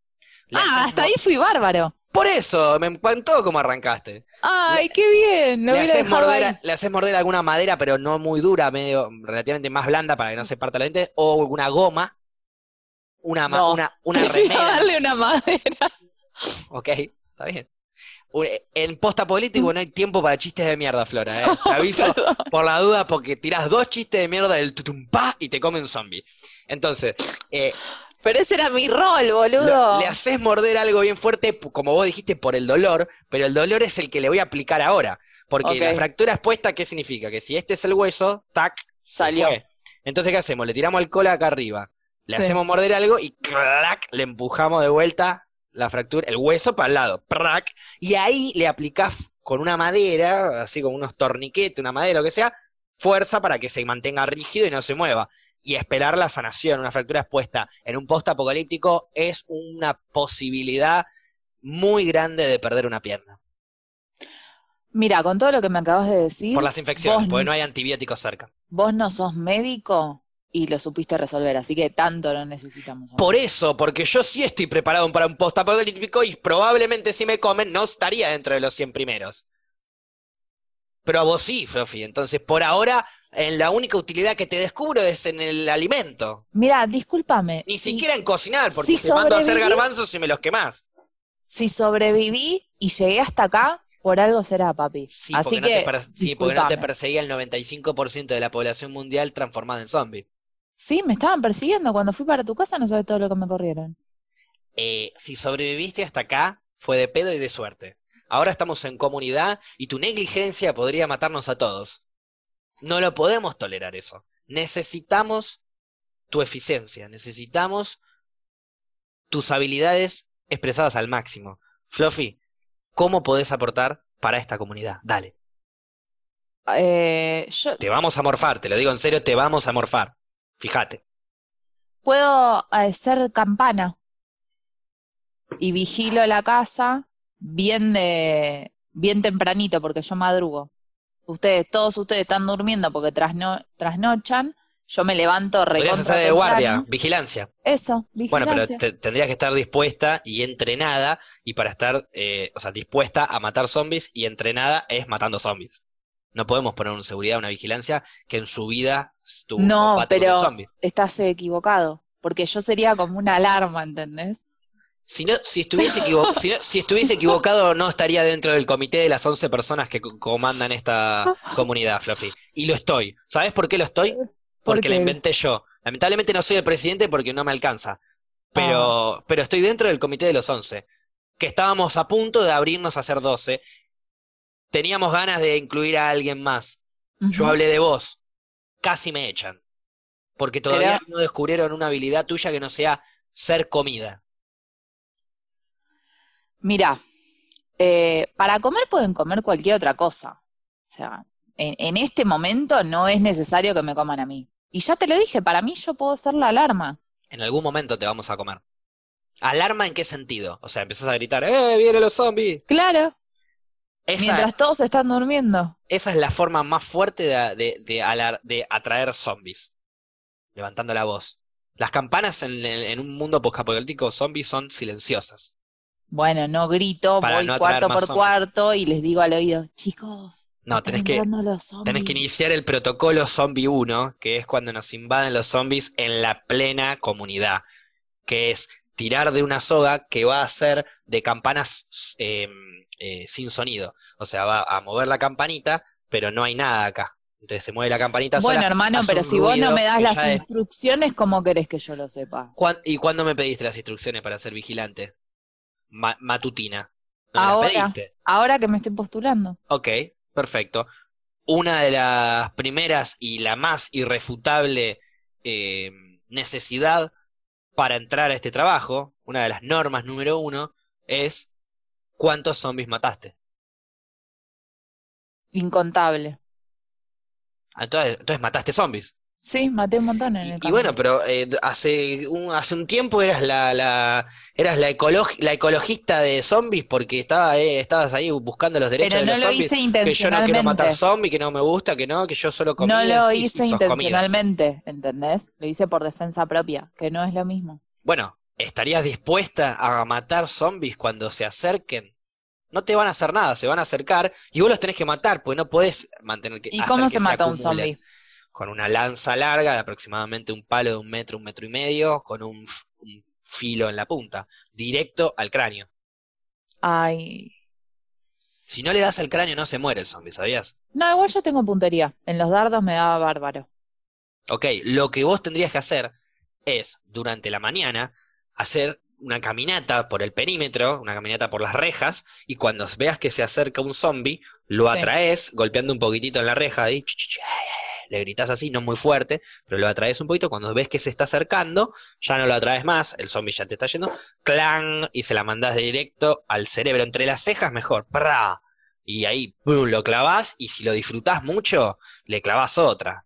Ah, hasta ahí fui bárbaro. Por eso, me encantó cómo arrancaste. Ay, qué bien. Lo Le haces, morder, ahí. le haces morder alguna madera, pero no muy dura, medio relativamente más blanda para que no se parta la lente, o alguna goma, una, No. una, remera. darle una madera. Ok, está bien. En postapolítico no hay tiempo para chistes de mierda, Flora, ¿eh? Te aviso por la duda porque tirás dos chistes de mierda del tutumpá y te come un zombie. Entonces, eh, Pero ese era mi rol, lo- boludo. le haces morder algo bien fuerte, como vos dijiste, por el dolor, pero el dolor es el que le voy a aplicar ahora. Porque la fractura expuesta, ¿qué significa? Que si este es el hueso, tac, Salió. Entonces, ¿qué hacemos? Le tiramos alcohol acá arriba, le Sí. hacemos morder algo y ¡clac! le empujamos de vuelta la fractura, el hueso para el lado, y ahí le aplicás con una madera, así como unos torniquetes, una madera, lo que sea, fuerza para que se mantenga rígido y no se mueva. Y esperar la sanación, una fractura expuesta en un post apocalíptico es una posibilidad muy grande de perder una pierna. Mira, con todo lo que me acabas de decir, Por las infecciones, vos porque no hay antibióticos cerca. vos no sos médico y lo supiste resolver, así que tanto no necesitamos. Por eso, porque yo sí estoy preparado para un post apocalíptico y probablemente si me comen no estaría dentro de los 100 primeros. Pero a vos sí, Flofi. Entonces, por ahora, en la única utilidad que te descubro es en el alimento. Mira, discúlpame. Ni si, siquiera en cocinar, porque si te mando a hacer garbanzos y me los quemás. si sobreviví y llegué hasta acá, por algo será, papi. Sí, así porque, no que, te, per- sí, porque no te perseguía el 95% de la población mundial transformada en zombie. Sí, me estaban persiguiendo. Cuando fui para tu casa no sabes todo lo que me corrieron. Eh, si sobreviviste hasta acá, fue de pedo y de suerte. Ahora estamos en comunidad y tu negligencia podría matarnos a todos. No lo podemos tolerar eso. Necesitamos tu eficiencia, necesitamos tus habilidades expresadas al máximo. Fluffy, ¿cómo podés aportar para esta comunidad? Dale, Eh, yo te vamos a morfar, te lo digo en serio, te vamos a morfar. Fíjate. puedo eh, ser campana y vigilo la casa bien de bien tempranito porque yo madrugo. Ustedes, todos ustedes están durmiendo porque trasno, trasnochan. Yo me levanto Podrías hacer de guardia, vigilancia. Eso, Bueno, pero vigilancia. te- tendrías que estar dispuesta y entrenada, y para estar, eh, o sea, dispuesta a matar zombies y entrenada es matando zombies. No podemos poner una seguridad, una vigilancia que en su vida estuvo No, con pero- un zombie. Estás equivocado, porque yo sería como una alarma, ¿entendés? Si, no, si, estuviese si, no- si estuviese equivocado, no estaría dentro del comité de las 11 personas que co- comandan esta comunidad, Fluffy. Y lo estoy. ¿Sabes por qué lo estoy? ¿Por Porque la inventé yo. Lamentablemente no soy el presidente porque no me alcanza. Pero, Ah. pero estoy dentro del comité de los 11. Que estábamos a punto de abrirnos a hacer 12. Teníamos ganas de incluir a alguien más. Yo hablé de vos. Casi me echan. Porque todavía no descubrieron una habilidad tuya que no sea ser comida. Mira, eh, para comer pueden comer cualquier otra cosa. O sea, en, en este momento no es necesario que me coman a mí. Y ya te lo dije, para mí yo puedo ser la alarma. En algún momento te vamos a comer. ¿Alarma en qué sentido? O sea, empezás a gritar, ¡eh, vienen los zombies! Claro. Esa, Mientras todos están durmiendo. esa es la forma más fuerte de, de- de alar- de atraer zombies. Levantando la voz. Las campanas en, en- en un mundo posapocalíptico zombie son silenciosas. Bueno, no grito, Para voy no cuarto por zombies. cuarto y les digo al oído, chicos, No, tenés que- zombies. Tenés que iniciar el protocolo Zombie 1, que es cuando nos invaden los zombies en la plena comunidad, que es tirar de una soga que va a ser de campanas eh, eh, sin sonido. O sea, va a mover la campanita, pero no hay nada acá. Entonces se mueve la campanita Bueno, sola, hermano, pero si vos no me das las es- instrucciones, ¿cómo querés que yo lo sepa? ¿Cuán- ¿Y cuándo me pediste las instrucciones para ser vigilante? Ma- matutina. ¿No me las Ahora. pediste? Ahora que me estoy postulando. Ok, perfecto. Una de las primeras y la más irrefutable eh, necesidad para entrar a este trabajo, una de las normas número uno, es ¿cuántos zombies mataste? Incontable. Entonces, entonces mataste zombies. Sí, maté un montón en Y, el y camino. bueno, pero eh, hace un, hace un tiempo eras la, la, eras la, ecolog- la ecologista de zombies porque estaba, eh, estabas ahí buscando los derechos Pero de no los lo zombies. hice Que yo no quiero intencionalmente. matar zombies, que no me gusta, que no, que yo solo comida. No lo sí, hice sos comida. intencionalmente, ¿entendés? Lo hice por defensa propia, que no es lo mismo. Bueno, ¿estarías dispuesta a matar zombies cuando se acerquen? No te van a hacer nada, se van a acercar y vos los tenés que matar, porque no podés mantener que ¿Y cómo que se mata un zombie? Con una lanza larga de aproximadamente un palo de un metro, un metro y medio, con un, un filo en la punta, directo al cráneo. Ay. Si no le das al cráneo no se muere el zombie, ¿sabías? No, igual yo tengo puntería. En los dardos me daba bárbaro. Ok, lo que vos tendrías que hacer es, durante la mañana, hacer una caminata por el perímetro, una caminata por las rejas, y cuando veas que se acerca un zombie, lo Sí. atraes golpeando un poquitito en la reja, ch, le gritas así, no muy fuerte, pero lo atraes un poquito, cuando ves que se está acercando, ya no lo atraes más, el zombie ya te está yendo, clan, y se la mandás de directo al cerebro, entre las cejas mejor, ¡pra! Y ahí, ¡pum! lo clavás, y si lo disfrutás mucho, le clavás otra.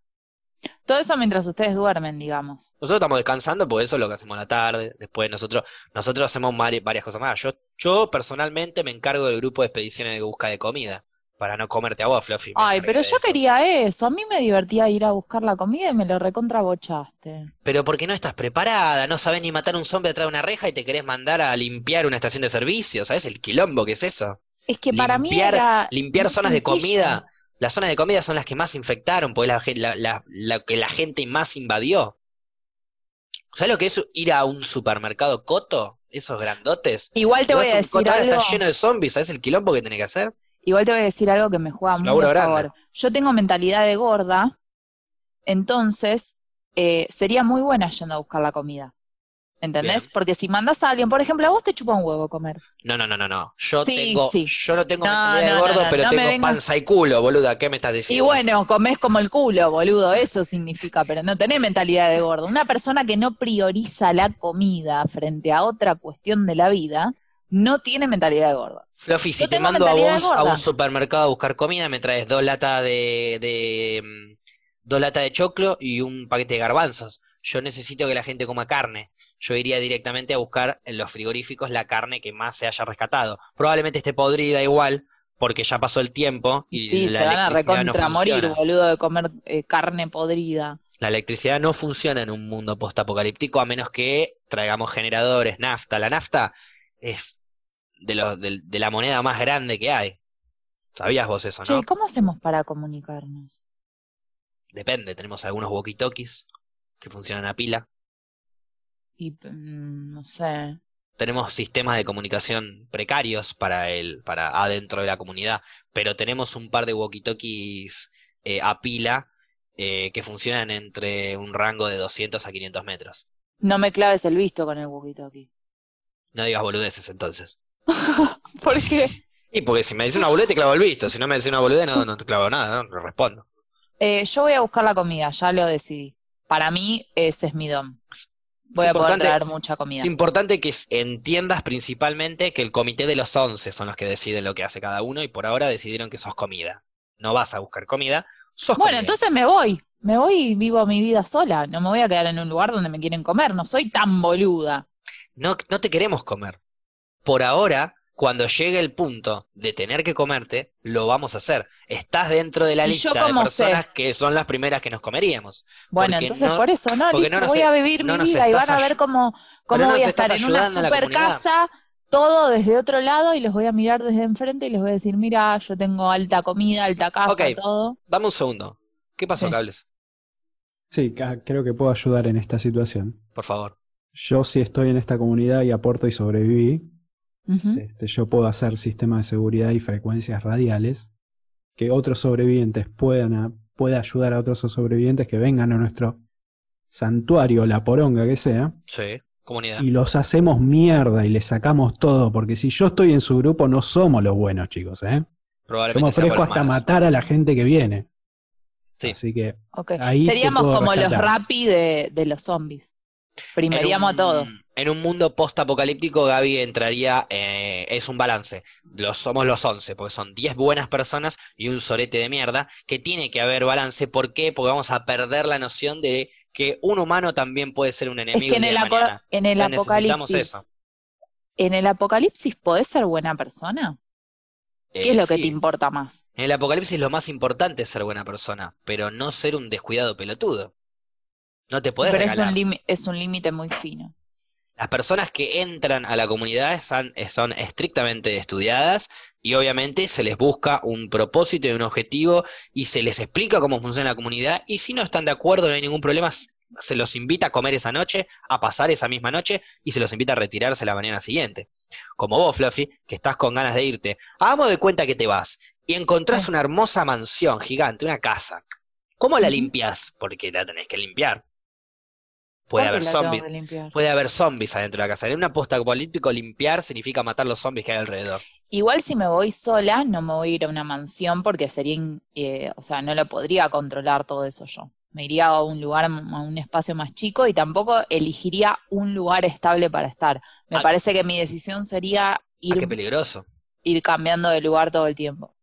Todo eso mientras ustedes duermen, digamos. Nosotros estamos descansando, porque eso es lo que hacemos a la tarde. Después nosotros, nosotros hacemos vari- varias cosas más. Yo, yo personalmente me encargo del grupo de expediciones de busca de comida, para no comerte a vos, Fluffy. Ay, pero yo eso. quería eso. A mí me divertía ir a buscar la comida y me lo recontrabochaste. Pero porque no estás preparada, no sabes ni matar un zombie atrás de una reja y te querés mandar a limpiar una estación de servicio, ¿sabes el quilombo que es eso? Es que para mí Limpiar- era Limpiar zonas de comida. Las zonas de comida son las que más infectaron, porque la, gen- la, la- la que la gente más invadió. ¿Sabes lo que es ir a un supermercado coto? Esos grandotes. Igual te voy a decir algo. está lleno de zombies, ¿sabes el quilombo que tenés que hacer? Igual te voy a decir algo que me juega muy a favor. Yo tengo mentalidad de gorda, entonces eh, sería muy buena yendo a buscar la comida. ¿Entendés? Bien. Porque si mandas a alguien, por ejemplo, a vos te chupa un huevo comer. No, no, no, no, no. Yo Sí, tengo, sí. yo no tengo No, mentalidad de no, gordo, no, pero tengo panza y culo, boluda. ¿Qué me estás Y diciendo? bueno, comés como el culo, boludo, eso significa, pero no tenés mentalidad de gordo. Una persona que no prioriza la comida frente a otra cuestión de la vida, no tiene mentalidad de gordo. Fluffy, si te mando a vos a un supermercado a buscar comida, me traes dos latas de, de mm, dos latas de choclo y un paquete de garbanzos. Yo necesito que la gente coma carne. Yo iría directamente a buscar en los frigoríficos la carne que más se haya rescatado. Probablemente esté podrida igual, porque ya pasó el tiempo y Sí, la se van a no recontra morir, boludo, de comer eh, carne podrida. La electricidad no funciona en un mundo postapocalíptico a menos que traigamos generadores, nafta. La nafta es de, los, de, de la moneda más grande que hay. ¿Sabías vos eso, Che, no? ¿y ¿cómo hacemos para comunicarnos? Depende, tenemos algunos walkie-talkies que funcionan a pila. Y mm, no sé. Tenemos sistemas de comunicación precarios para el, para adentro de la comunidad, pero tenemos un par de walkie-talkies eh, a pila eh, que funcionan entre un rango de 200 a 500 metros. No me claves el visto con el walkie-talkie. No digas boludeces entonces. ¿Por qué? Y porque si me dice una boludez te clavo el visto, si no me dice una boludez no, no te clavo nada, no, no respondo. Eh, yo voy a buscar la comida, ya lo decidí. Para mí ese es mi don. Voy a poder traer mucha comida. Es importante que entiendas principalmente que el comité de los 11 son los que deciden lo que hace cada uno y por ahora decidieron que sos comida. No vas a buscar comida, sos Bueno, comida. entonces me voy. Me voy y vivo mi vida sola. No me voy a quedar en un lugar donde me quieren comer. No soy tan boluda. No, no te queremos comer. Por ahora cuando llegue el punto de tener que comerte, lo vamos a hacer. Estás dentro de la ¿Y lista de personas sé? que son las primeras que nos comeríamos. Bueno, Porque entonces no- por eso, no, porque listo, no nos voy a vivir no mi vida y van a ver cómo, cómo voy a estar en una super casa, todo desde otro lado y los voy a mirar desde enfrente y les voy a decir, mira, yo tengo alta comida, alta casa, Ok. todo. Dame un segundo. ¿Qué pasó, Sí. Cables? Sí, creo que puedo ayudar en esta situación. Por favor. Yo si estoy en esta comunidad y aporto y sobreviví, Este, yo puedo hacer sistemas de seguridad y frecuencias radiales que otros sobrevivientes puedan a- pueda ayudar a otros sobrevivientes que vengan a nuestro santuario, la poronga que sea, Sí, comunidad. y los hacemos mierda y les sacamos todo, porque si yo estoy en su grupo no somos los buenos chicos, ¿eh? Yo me Probablemente ofrezco los hasta malos. matar a la gente que viene. Sí. Así que. Ahí Seríamos como los rapi de, de los zombies. Primeríamos a En todo. un- En un mundo post-apocalíptico, Gaby entraría, eh, es un balance. Los, somos los 11, porque son 10 buenas personas y un sorete de mierda, que tiene que haber balance. ¿Por qué? Porque vamos a perder la noción de que un humano también puede ser un Es enemigo que en el aco- en apocalipsis, eso. en el apocalipsis, ¿podés ser buena persona? ¿Qué es Eh, lo que te importa más? En el apocalipsis lo más importante es ser buena persona, pero no ser un descuidado pelotudo. No te podés Pero es regalar. un limi- es un límite muy fino. Las personas que entran a la comunidad son, son estrictamente estudiadas y obviamente se les busca un propósito y un objetivo y se les explica cómo funciona la comunidad y si no están de acuerdo no hay ningún problema, se los invita a comer esa noche, a pasar esa misma noche y se los invita a retirarse la mañana siguiente. Como vos, Fluffy, que estás con ganas de irte, hagamos de cuenta que te vas y encontrás Sí. una hermosa mansión gigante, una casa. ¿Cómo la limpias? Porque la tenés que limpiar. Puede ¿Por qué haber zombies. Puede haber zombies adentro de la casa. En una post-apocalíptico limpiar significa matar los zombies que hay alrededor. Igual si me voy sola, no me voy a ir a una mansión porque sería, eh, o sea, no lo podría controlar todo eso yo. Me iría a un lugar, a un espacio más chico y tampoco elegiría un lugar estable para estar. Me Ah. parece que mi decisión sería Ah, ir, qué peligroso. ir cambiando de lugar todo el tiempo.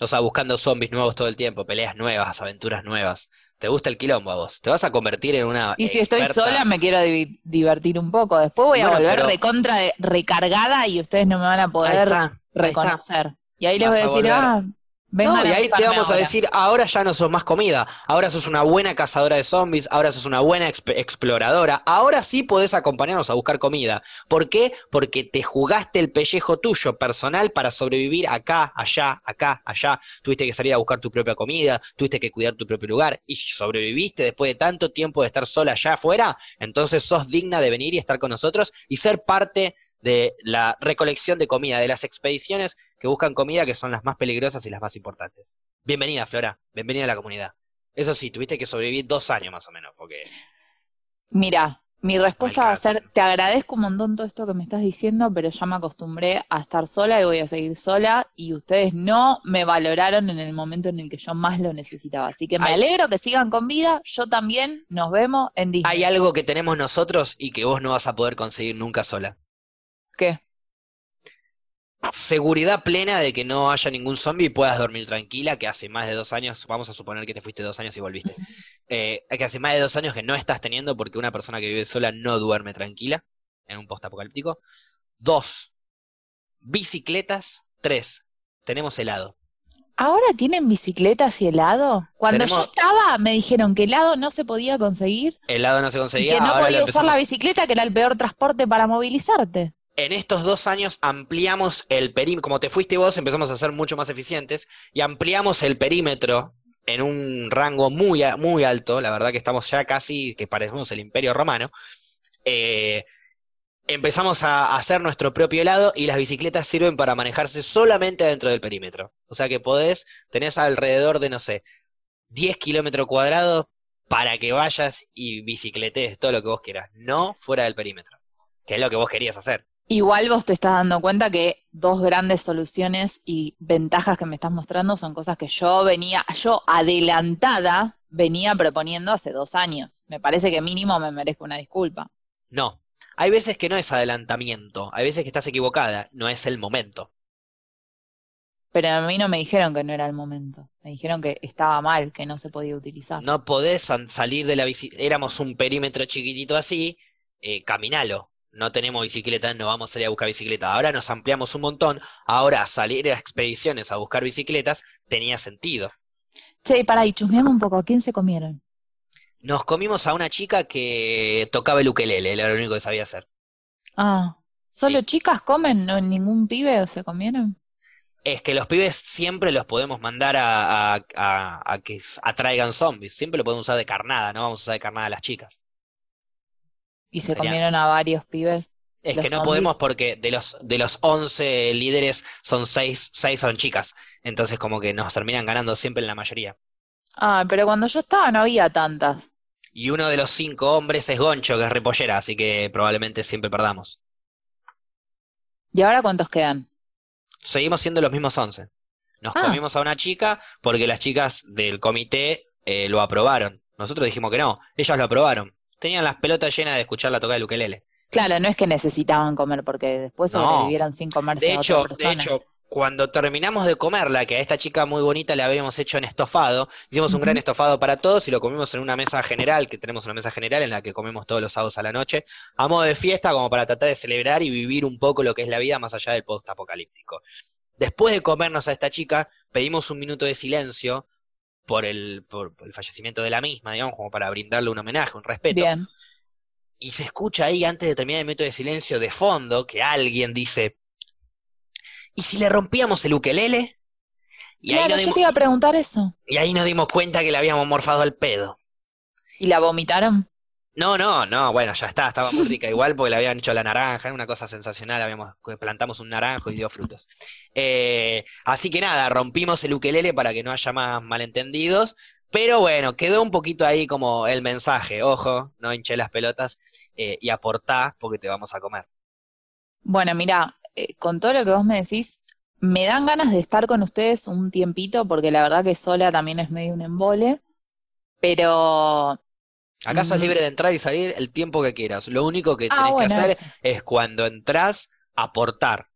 O sea, buscando zombies nuevos todo el tiempo, peleas nuevas, aventuras nuevas. ¿Te gusta el quilombo a vos? ¿Te vas a convertir en una Y si estoy sola, me quiero divertir un poco. Después voy a Bueno, volver pero- de- recargada y ustedes no me van a Ahí poder está, ahí está. reconocer. Y ahí les Vas voy a decir, ah, vengan No, y a ahí te vamos a ahora. decir, ahora ya no sos más comida, ahora sos una buena cazadora de zombies, ahora sos una buena exp- exploradora, ahora sí podés acompañarnos a buscar comida. ¿Por qué? Porque te jugaste el pellejo tuyo personal para sobrevivir acá, allá, acá, allá. Tuviste que salir a buscar tu propia comida, tuviste que cuidar tu propio lugar y sobreviviste después de tanto tiempo de estar sola allá afuera, entonces sos digna de venir y estar con nosotros y ser parte de la recolección de comida, de las expediciones que buscan comida, que son las más peligrosas y las más importantes. Bienvenida, Flora, bienvenida a la comunidad. Eso sí, tuviste que sobrevivir dos años más o menos, porque Mira, mi respuesta va a ser, te agradezco un montón todo esto que me estás diciendo, pero ya me acostumbré a estar sola y voy a seguir sola y ustedes no me valoraron en el momento en el que yo más lo necesitaba. Así que me alegro que sigan con vida, yo también, nos vemos en Disney. hay algo que tenemos nosotros y que vos no vas a poder conseguir nunca sola. ¿Qué? Seguridad plena de que no haya ningún zombie y puedas dormir tranquila, que hace más de dos años, vamos a suponer que te fuiste dos años y volviste. Eh, que hace más de dos años que no estás teniendo porque una persona que vive sola no duerme tranquila en un post-apocalíptico. Dos, bicicletas. Tres, tenemos helado. ¿Ahora tienen bicicletas y helado? Cuando yo estaba me dijeron que helado no se podía conseguir Helado no se y conseguía, que no podía usar la bicicleta, que era el peor transporte para movilizarte. En estos dos años ampliamos el perímetro, como te fuiste vos, empezamos a ser mucho más eficientes y ampliamos el perímetro en un rango muy, muy alto, la verdad que estamos ya casi, que parecemos el Imperio Romano. Eh, empezamos a hacer nuestro propio helado y las bicicletas sirven para manejarse solamente dentro del perímetro. O sea que podés, tenés alrededor de, no sé, 10 kilómetros cuadrados para que vayas y bicicletes todo lo que vos quieras, no fuera del perímetro, que es lo que vos querías hacer. Igual vos te estás dando cuenta que dos grandes soluciones y ventajas que me estás mostrando son cosas que yo venía, yo adelantada venía proponiendo hace dos años. Me parece que mínimo me merezco una disculpa. No. Hay veces que no es adelantamiento, hay veces que estás equivocada, no es el momento. Pero a mí no me dijeron que no era el momento. Me dijeron que estaba mal, que no se podía utilizar. No podés salir de la bici, éramos un perímetro chiquitito así, eh, caminalo. No tenemos bicicleta, no vamos a salir a buscar bicicleta. Ahora nos ampliamos un montón, ahora salir a expediciones a buscar bicicletas tenía sentido. Che, y pará, y chusmeame un poco, ¿a quién se comieron? Nos comimos a una chica que tocaba el ukelele, era lo único que sabía hacer. Ah, ¿solo Sí. chicas comen? ¿No ningún pibe se comieron? Es que los pibes siempre los podemos mandar a, a- a- a que atraigan zombies, siempre lo podemos usar de carnada, no vamos a usar de carnada a las chicas. Y se Sería- comieron a varios pibes. Es que no zombies. podemos porque de los, de los 11 líderes son 6, seis son chicas, entonces como que nos terminan ganando siempre en la mayoría. Ah, pero cuando yo estaba no había tantas. Y uno de los cinco hombres es Goncho, que es repollera, así que probablemente siempre perdamos. ¿Y ahora cuántos quedan? Seguimos siendo los mismos 11. Nos Ah. comimos a una chica porque las chicas del comité eh, lo aprobaron. Nosotros dijimos que no, ellas lo aprobaron. Tenían las pelotas llenas de escucharla tocar el ukelele. Claro, no es que necesitaban comer porque después No. sobrevivieron sin comerse De a hecho, de hecho, cuando terminamos de comerla, que a esta chica muy bonita le habíamos hecho en estofado, hicimos un gran estofado para todos y lo comimos en una mesa general, que tenemos una mesa general en la que comemos todos los sábados a la noche, a modo de fiesta, como para tratar de celebrar y vivir un poco lo que es la vida más allá del post-apocalíptico. Después de comernos a esta chica, pedimos un minuto de silencio por el, por, por el fallecimiento de la misma, digamos, como para brindarle un homenaje, un respeto. Bien. Y se escucha ahí, antes de terminar el minuto de silencio, de fondo, que alguien dice, ¿y si le rompíamos el ukelele? Y, ahí Claro, nos yo dimos, te iba a preguntar eso. y ahí nos dimos cuenta que le habíamos morfado al pedo. ¿Y la vomitaron? No, no, no, bueno, ya está, estaba muy rica igual porque le habían hecho la naranja, era una cosa sensacional, habíamos, plantamos un naranjo y dio frutos. Eh, así que nada, rompimos el ukelele para que no haya más malentendidos, pero bueno, quedó un poquito ahí como el mensaje, ojo, no hinché las pelotas eh, y aportá porque te vamos a comer. Bueno, mira, eh, con todo lo que vos me decís, me dan ganas de estar con ustedes un tiempito porque la verdad que sola también es medio un embole. Pero, Acá sos Mm. libre de entrar y salir el tiempo que quieras. Lo único que ah, tenés bueno, que hacer eso. es cuando entrás, aportar.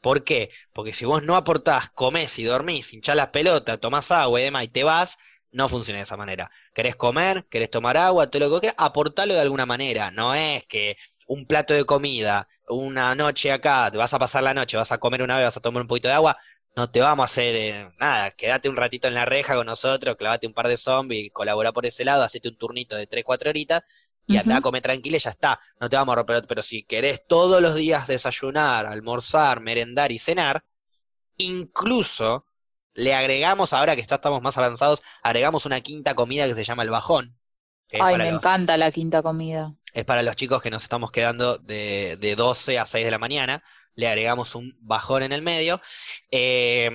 ¿Por qué? Porque si vos no aportás, comés y dormís, hinchás las pelotas, tomás agua y demás y te vas, no funciona de esa manera. ¿Querés comer? ¿Querés tomar agua? Todo lo que quieras, aportalo de alguna manera. No es que un plato de comida, una noche acá, te vas a pasar la noche, vas a comer una vez, vas a tomar un poquito de agua, no te vamos a hacer eh, nada. Quédate un ratito en la reja con nosotros, clavate un par de zombies, colabora por ese lado, hacete un turnito de 3, 4 horitas y Ujú. andá a comer tranquila y ya está. No te vamos a romper, pero si querés todos los días desayunar, almorzar, merendar y cenar, incluso le agregamos, ahora que está- estamos más avanzados, agregamos una quinta comida que se llama el bajón. Ay, me los- encanta la quinta comida. es para los chicos que nos estamos quedando de, de 12 a 6 de la mañana. Le agregamos un bajón en el medio. Eh,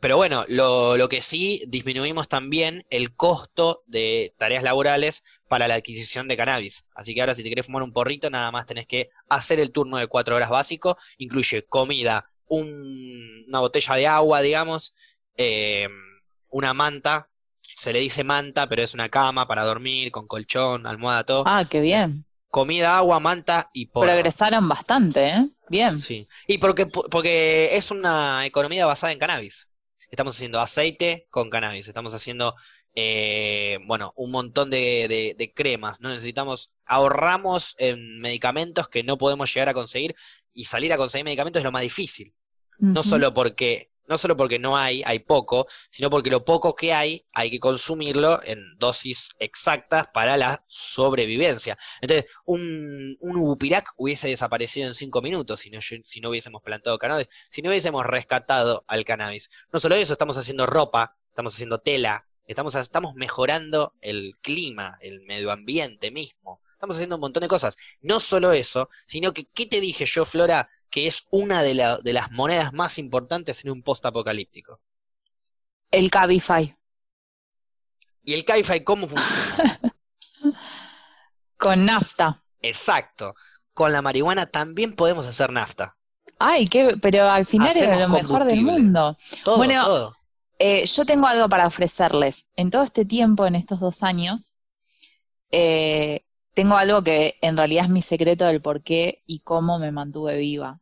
pero bueno, lo, lo que sí, disminuimos también el costo de tareas laborales para la adquisición de cannabis. Así que ahora si te querés fumar un porrito, nada más tenés que hacer el turno de 4 horas básico. Incluye comida, un- una botella de agua, digamos, eh, una manta. Se le dice manta, pero es una cama para dormir, con colchón, almohada, todo Ah, qué bien. comida, agua, manta y porro. Progresaron bastante, ¿eh? Bien. Sí. Y porque, porque es una economía basada en cannabis. Estamos haciendo aceite con cannabis, estamos haciendo, eh, bueno, un montón de, de- de cremas. No necesitamos, ahorramos en medicamentos que no podemos llegar a conseguir y salir a conseguir medicamentos es lo más difícil. No solo porque, no solo porque no hay, hay poco, sino porque lo poco que hay, hay que consumirlo en dosis exactas para la sobrevivencia. Entonces, un, un Ubupirac hubiese desaparecido en cinco minutos si no, si no hubiésemos plantado cannabis, si no hubiésemos rescatado al cannabis. No solo eso, estamos haciendo ropa, estamos haciendo tela, estamos, estamos mejorando el clima, el medio ambiente mismo. Estamos haciendo un montón de cosas. No solo eso, sino que, ¿qué te dije yo, Flora? Que es una de, la- de las monedas más importantes en un post-apocalíptico. El Cabify. ¿Y el Cabify cómo funciona? Con nafta. Exacto. Con la marihuana también podemos hacer nafta. Ay, qué, pero al final era Hacemos lo mejor del mundo. Todo, Bueno, todo. Eh, yo tengo algo para ofrecerles. En todo este tiempo, en estos dos años, eh, tengo algo que en realidad es mi secreto del por qué y cómo me mantuve viva.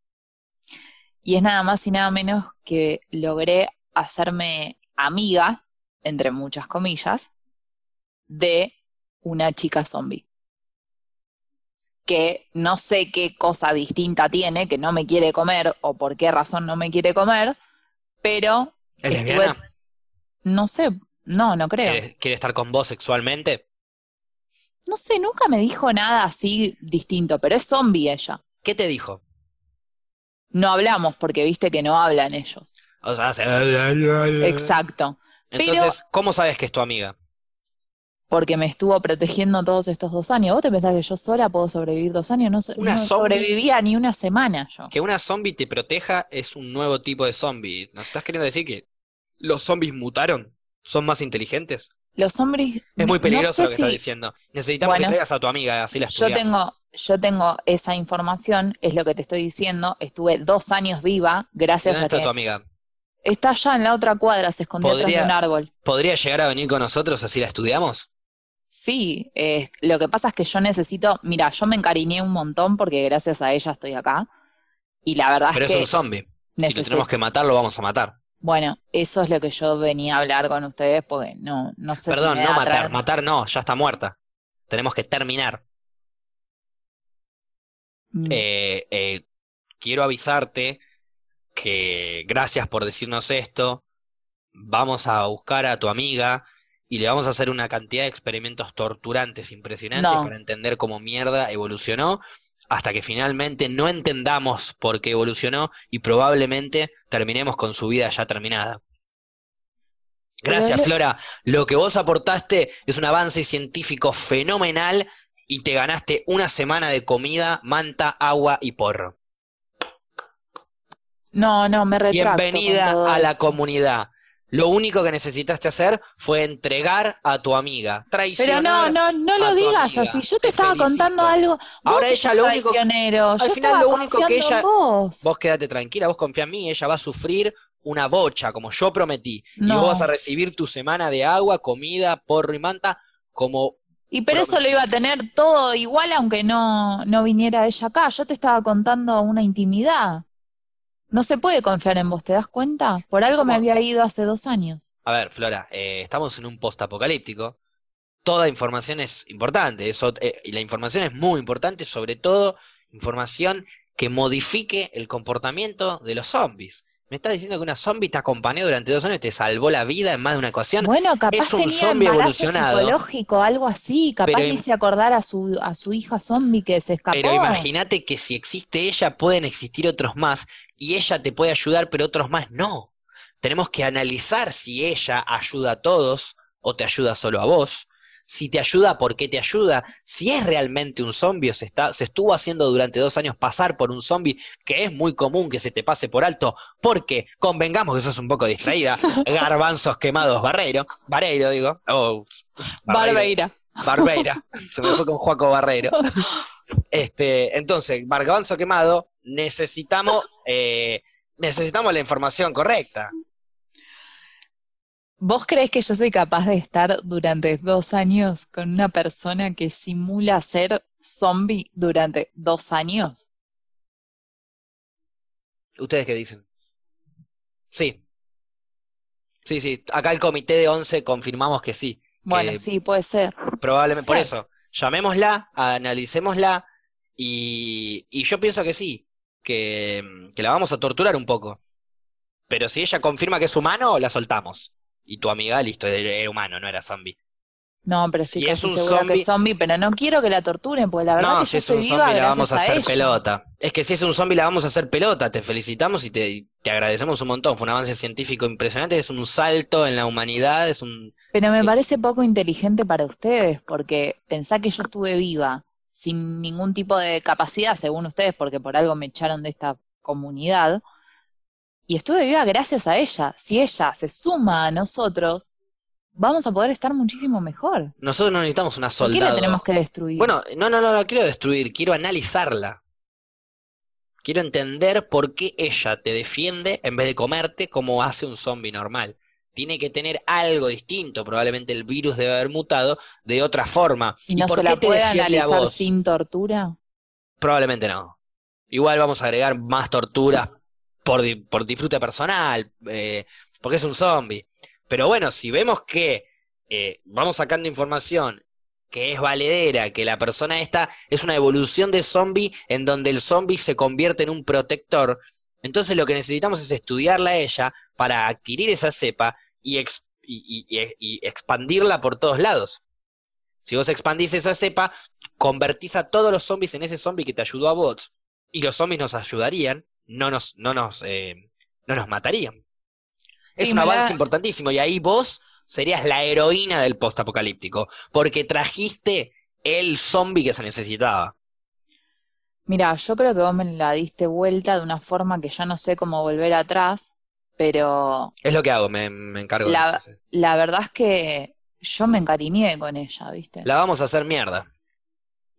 Y es nada más y nada menos que logré hacerme amiga, entre muchas comillas, de una chica zombie. que no sé qué cosa distinta tiene, que no me quiere comer o por qué razón no me quiere comer, pero ¿Es estuve- lesbiana? no sé, no, no creo. ¿Quiere, quiere estar con vos sexualmente? No sé, nunca me dijo nada así distinto, pero es zombie ella. ¿Qué te dijo? No hablamos porque viste que no hablan ellos. O sea. Exacto. Entonces, ¿cómo sabes que es tu amiga? Porque me estuvo protegiendo todos estos dos años. ¿Vos te pensás que yo sola puedo sobrevivir dos años? No, Una no sobrevivía ni una semana yo. Que una zombie te proteja es un nuevo tipo de zombie. ¿Nos estás queriendo decir que los zombies mutaron? ¿Son más inteligentes? Los zombies. Es muy no peligroso sé lo que estás diciendo. Necesitamos que Bueno. traigas a tu amiga, así la Yo estudiamos. tengo, yo tengo esa información, es lo que te estoy diciendo. Estuve dos años viva gracias ¿Dónde a está que tu amiga? está allá en la otra cuadra, se escondió atrás de un árbol. ¿Podría llegar a venir con nosotros así la estudiamos? Sí, eh, lo que pasa es que yo necesito, mira, yo me encariñé un montón porque gracias a ella estoy acá. Y la verdad Pero es es que, un zombie. Si lo tenemos que matar, lo vamos a matar. bueno, eso es lo que yo venía a hablar con ustedes porque no, no sé si Perdón, me no matar. traer- Matar no, ya está muerta. Tenemos que terminar. Mm. Eh, eh, quiero avisarte que gracias por decirnos esto. Vamos a buscar a tu amiga y le vamos a hacer una cantidad de experimentos torturantes impresionantes No. para entender cómo mierda evolucionó, hasta que finalmente no entendamos por qué evolucionó y probablemente terminemos con su vida ya terminada. Gracias, Flora. Lo que vos aportaste es un avance científico fenomenal y te ganaste una semana de comida, manta, agua y porro. No, no, me retracto Bienvenida a la comunidad. Lo único que necesitaste hacer fue entregar a tu amiga. Pero Traicionar. no, no, no a lo digas amiga. así. Yo te, Te estaba felicito. contando algo. Vos Ahora ella lo único- traicionero. Yo al final lo único que ella- vos. Vos quédate tranquila, vos confía en mí, ella va a sufrir una bocha, como yo prometí. Y No. vos vas a recibir tu semana de agua, comida, porro y manta, como Y pero eso lo iba a tener todo igual aunque no, no viniera ella acá. Yo te estaba contando una intimidad. No se puede confiar en vos, ¿te das cuenta? Por algo me había ido hace dos años. A ver, Flora, eh, estamos en un post-apocalíptico. Toda información es importante. Eso, eh, y la información es muy importante, sobre todo información que modifique el comportamiento de los zombies. Me estás diciendo que una zombie te acompañó durante dos años y te salvó la vida en más de una ocasión. Bueno, capaz es un tenía zombie evolucionado. psicológico, algo así. Capaz Pero le hice acordar a su, a su hija zombie que se escapó. Pero imagínate que si existe ella, pueden existir otros más y ella te puede ayudar, pero otros más no. Tenemos que analizar si ella ayuda a todos o te ayuda solo a vos. Si te ayuda, ¿por qué te ayuda? Si es realmente un zombie o se, está, se estuvo haciendo durante dos años pasar por un zombie, que es muy común que se te pase por alto, porque convengamos que sos un poco distraída. Garbanzos quemados, Barreiro. Barreiro, digo. Oh, Barreiro. Barbeira. Barbeira. Se me fue con Juaco Barreiro. Este, entonces, Garbanzo quemado, necesitamos, eh, necesitamos la información correcta. ¿Vos crees que yo soy capaz de estar durante dos años con una persona que simula ser zombie durante dos años? ¿Ustedes qué dicen? Sí. Sí, sí. Acá el comité de 11 confirmamos que sí. Bueno, Que sí, puede ser. Probablemente, por eso, llamémosla, analicémosla y, y yo pienso que sí, que, que la vamos a torturar un poco. Pero si ella confirma que es humano, la soltamos. Y tu amiga, listo, era humano, no era zombie. No, pero estoy Si es casi un segura que zombie- es zombie, pero no quiero que la torturen, porque la verdad No, que si yo es un estoy zombie la vamos a hacer pelota. Es que si es un zombie la vamos a hacer pelota. Te felicitamos y te, te agradecemos un montón. Fue un avance científico impresionante. Es un salto en la humanidad. Es un. Pero me Eh. parece poco inteligente para ustedes, porque pensá que yo estuve viva sin ningún tipo de capacidad, según ustedes, porque por algo me echaron de esta comunidad, y estuve viva gracias a ella. Si ella se suma a nosotros, vamos a poder estar muchísimo mejor. Nosotros no necesitamos una ¿Por qué soldado. la tenemos que destruir? Bueno, no, no, no la quiero destruir. Quiero analizarla. Quiero entender por qué ella te defiende en vez de comerte como hace un zombie normal. Tiene que tener algo distinto. Probablemente el virus debe haber mutado de otra forma. ¿Y no por se qué la puede analizar sin tortura? Probablemente no. Igual vamos a agregar más torturas por, por disfrute personal, eh, porque es un zombie. Pero bueno, si vemos que eh, vamos sacando información que es valedera, que la persona esta es una evolución de zombie en donde el zombie se convierte en un protector. Entonces lo que necesitamos es estudiarla a ella para adquirir esa cepa y, y expandirla por todos lados. Si vos expandís esa cepa, convertís a todos los zombies en ese zombie que te ayudó a vos, y los zombies nos ayudarían, no nos, no nos, eh, no nos matarían. es un avance importantísimo, y ahí vos serías la heroína del post-apocalíptico, porque trajiste el zombie que se necesitaba. Mira, yo creo que vos me la diste vuelta de una forma que ya no sé cómo volver atrás, pero... Es lo que hago, me, encargo de eso. La verdad es que yo me encariñé con ella, ¿viste? La vamos a hacer mierda.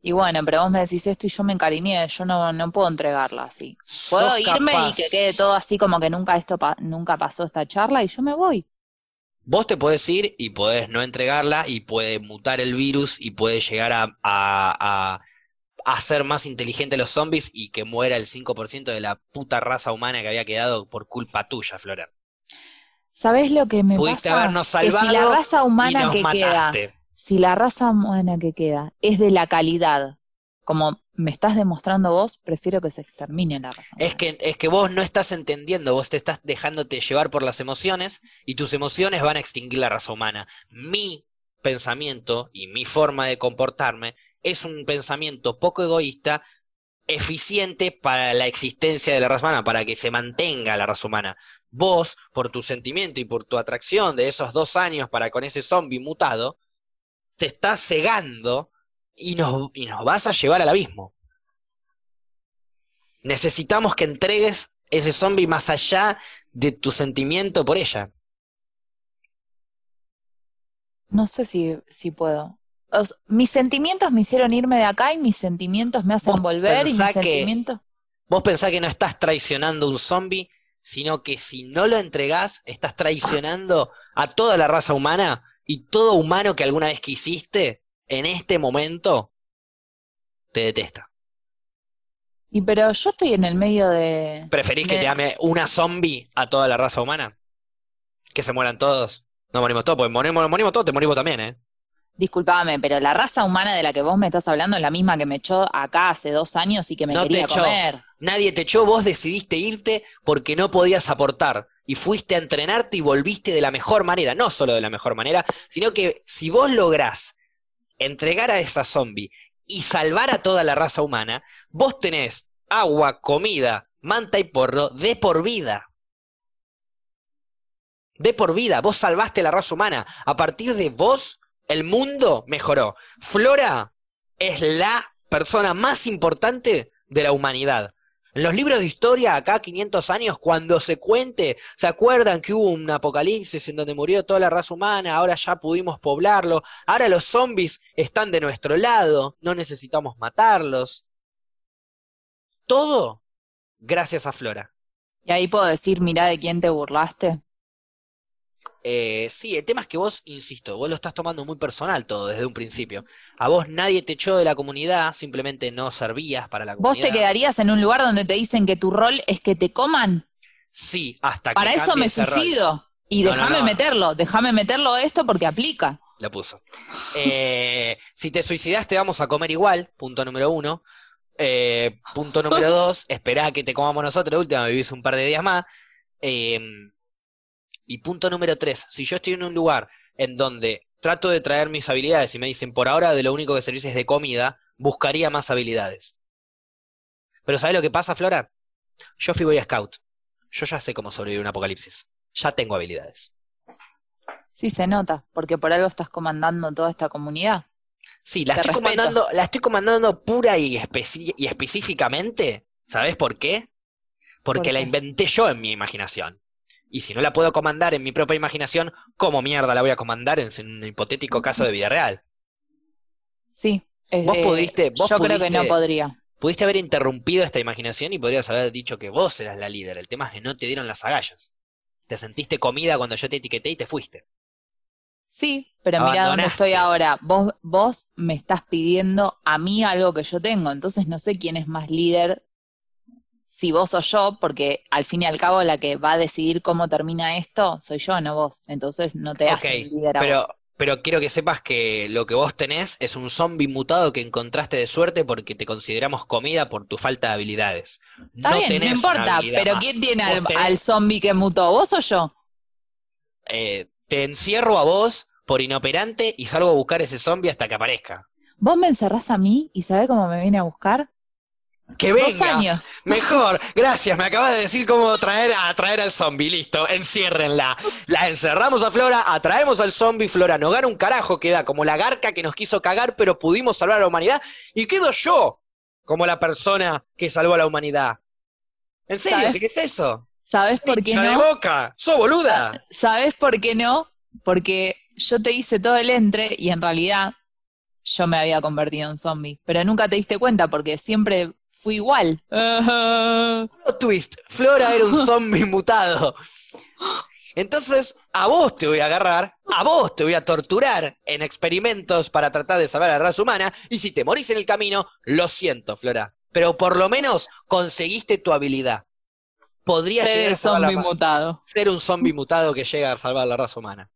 Y bueno, pero vos me decís esto y yo me encariñé, yo no, no puedo entregarla así. Puedo irme y que quede todo así como que nunca esto nunca pasó esta charla y yo me voy. Vos te podés ir y podés no entregarla y puede mutar el virus y puede llegar a, a, a hacer más inteligente los zombies y que muera el 5% de la puta raza humana que había quedado por culpa tuya, Flora. ¿Sabés lo que me pasa? que si la raza humana que queda, si la raza humana que queda es de la calidad, como me estás demostrando vos, prefiero que se extermine la raza humana. Es que, es que vos no estás entendiendo, vos te estás dejándote llevar por las emociones y tus emociones van a extinguir la raza humana. Mi pensamiento y mi forma de comportarme es un pensamiento poco egoísta eficiente para la existencia de la raza humana, para que se mantenga la raza humana. Vos, por tu sentimiento y por tu atracción de esos dos años para con ese zombie mutado, te estás cegando y nos, y nos vas a llevar al abismo. Necesitamos que entregues ese zombie más allá de tu sentimiento por ella. No sé si, si puedo mis sentimientos me hicieron irme de acá y mis sentimientos me hacen volver y mis sentimientos... Vos pensás que no estás traicionando un zombie, sino que si no lo entregás, estás traicionando a toda la raza humana y todo humano que alguna vez quisiste, en este momento, te detesta. Y pero yo estoy en el medio de... ¿Preferís que te ame una zombie a toda la raza humana? Que se mueran todos. No morimos todos, porque morimos, morimos todos, te morimos también, ¿eh? Disculpame, pero la raza humana de la que vos me estás hablando es la misma que me echó acá hace dos años y que me quería comer. Nadie te echó, vos decidiste irte porque no podías aportar. Y fuiste a entrenarte y volviste de la mejor manera. No solo de la mejor manera, sino que si vos lográs entregar a esa zombie y salvar a toda la raza humana, vos tenés agua, comida, manta y porro de por vida. De por vida, vos salvaste a la raza humana. A partir de vos, el mundo mejoró. Flora es la persona más importante de la humanidad. En los libros de historia, acá 500 años, cuando se cuente, ¿se acuerdan que hubo un apocalipsis en donde murió toda la raza humana? Ahora ya pudimos poblarlo. Ahora los zombies están de nuestro lado. No necesitamos matarlos. Todo gracias a Flora. Y ahí puedo decir, mira de quién te burlaste. Eh, sí, el tema es que vos, insisto, vos lo estás tomando muy personal todo desde un principio. A vos nadie te echó de la comunidad, simplemente no servías para la comunidad. ¿Vos te quedarías en un lugar donde te dicen que tu rol es que te coman? Sí, hasta que Para eso me suicido. Y déjame meterlo, déjame meterlo esto porque aplica. Lo puso. Eh, si te suicidas te vamos a comer igual, punto número uno. Eh, punto número dos, esperá que te comamos nosotros, última, vivís un par de días más. Eh, y punto número tres, si yo estoy en un lugar en donde trato de traer mis habilidades y me dicen por ahora de lo único que servís es de comida, buscaría más habilidades. Pero ¿sabes lo que pasa, Flora? Yo fui Boy Scout. Yo ya sé cómo sobrevivir un apocalipsis. Ya tengo habilidades. Sí, se nota, porque por algo estás comandando toda esta comunidad. Sí, la estoy comandando, la estoy comandando pura y, y específicamente. ¿Sabes por qué? Porque la inventé yo en mi imaginación. Y si no la puedo comandar en mi propia imaginación, ¿cómo mierda la voy a comandar en un hipotético caso de vida real? Sí. vos pudiste. yo creo que no podría. Pudiste haber interrumpido esta imaginación y podrías haber dicho que vos eras la líder. El tema es que no te dieron las agallas. Te sentiste comida cuando yo te etiqueté y te fuiste. Sí, pero mira dónde estoy ahora. Vos, vos me estás pidiendo a mí algo que yo tengo, entonces no sé quién es más líder si vos o yo, porque al fin y al cabo la que va a decidir cómo termina esto soy yo, no vos. Entonces no te hace líder a pero, vos. pero quiero que sepas que lo que vos tenés es un zombie mutado que encontraste de suerte porque te consideramos comida por tu falta de habilidades. Está bien, no importa, pero ¿quién tiene al, zombie que mutó? ¿Vos o yo? Eh, te encierro a vos por inoperante y salgo a buscar ese zombie hasta que aparezca. ¿Vos me encerrás a mí y sabés cómo me viene a buscar? Que venga. Dos años. Mejor. Gracias. Me acabas de decir cómo traer a traer al zombie. Listo. Enciérrenla. La encerramos a Flora, atraemos al zombie. Flora no gana un carajo. Queda como la garca que nos quiso cagar, pero pudimos salvar a la humanidad. Y quedo yo como la persona que salvó a la humanidad. ¿En serio? ¿Qué es eso? ¿Sabes por qué no? de boca! ¡Sos boluda! ¿Sabes por qué no? Porque yo te hice todo el entre y en realidad yo me había convertido en zombie. Pero nunca te diste cuenta porque siempre fui igual. twist, Flora era un zombie mutado. Entonces, a vos te voy a agarrar, a vos te voy a torturar en experimentos para tratar de salvar a la raza humana, y si te morís en el camino, lo siento, Flora. Pero por lo menos conseguiste tu habilidad. Podría ser zombie mutado. Ser un zombie mutado que llega a salvar a la raza humana.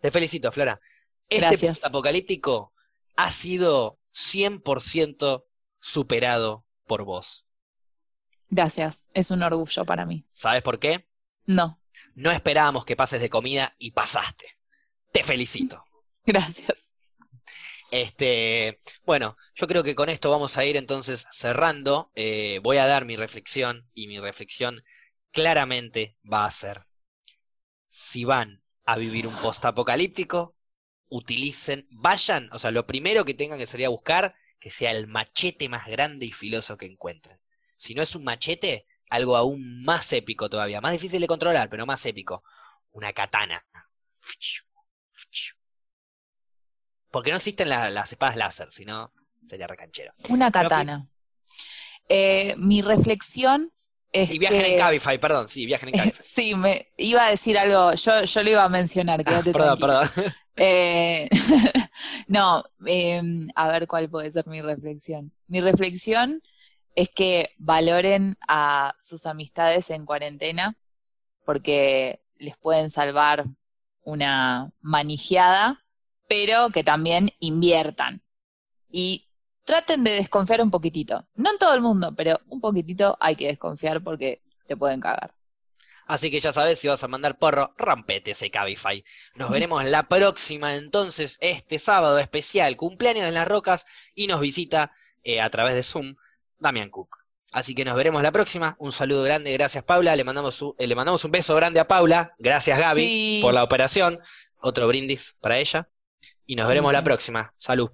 Te felicito, Flora. Este apocalíptico ha sido 100% superado por vos. Gracias, es un orgullo para mí. ¿Sabes por qué? No. No esperábamos que pases de comida y pasaste. Te felicito. Gracias. Este, bueno, yo creo que con esto vamos a ir entonces cerrando. Eh, voy a dar mi reflexión y mi reflexión claramente va a ser, si van a vivir un post-apocalíptico, utilicen, vayan, o sea, lo primero que tengan que salir a buscar que sea el machete más grande y filoso que encuentren. Si no es un machete, algo aún más épico todavía, más difícil de controlar, pero más épico, una katana. Porque no existen las espadas láser, sino sería recanchero. Una katana. Eh, mi reflexión y viajen en Cabify, perdón, sí, viajen en Cabify. sí, me iba a decir algo, yo, yo lo iba a mencionar, quédate Perdón, perdón. Eh, no, em, a ver cuál puede ser mi reflexión. Mi reflexión es que valoren a sus amistades en cuarentena porque les pueden salvar una manijeada, pero que también inviertan. Y traten de desconfiar un poquitito. No en todo el mundo, pero un poquitito hay que desconfiar porque te pueden cagar. Así que ya sabes, si vas a mandar porro, rompete ese Cabify. Nos veremos la próxima entonces, este sábado especial, cumpleaños en las rocas, y nos visita eh, a través de Zoom Damian Cook. Así que nos veremos la próxima. Un saludo grande, gracias Paula. Le mandamos, eh, le mandamos un beso grande a Paula. Gracias Gaby por la operación. Otro brindis para ella. Y nos veremos la próxima. Salud.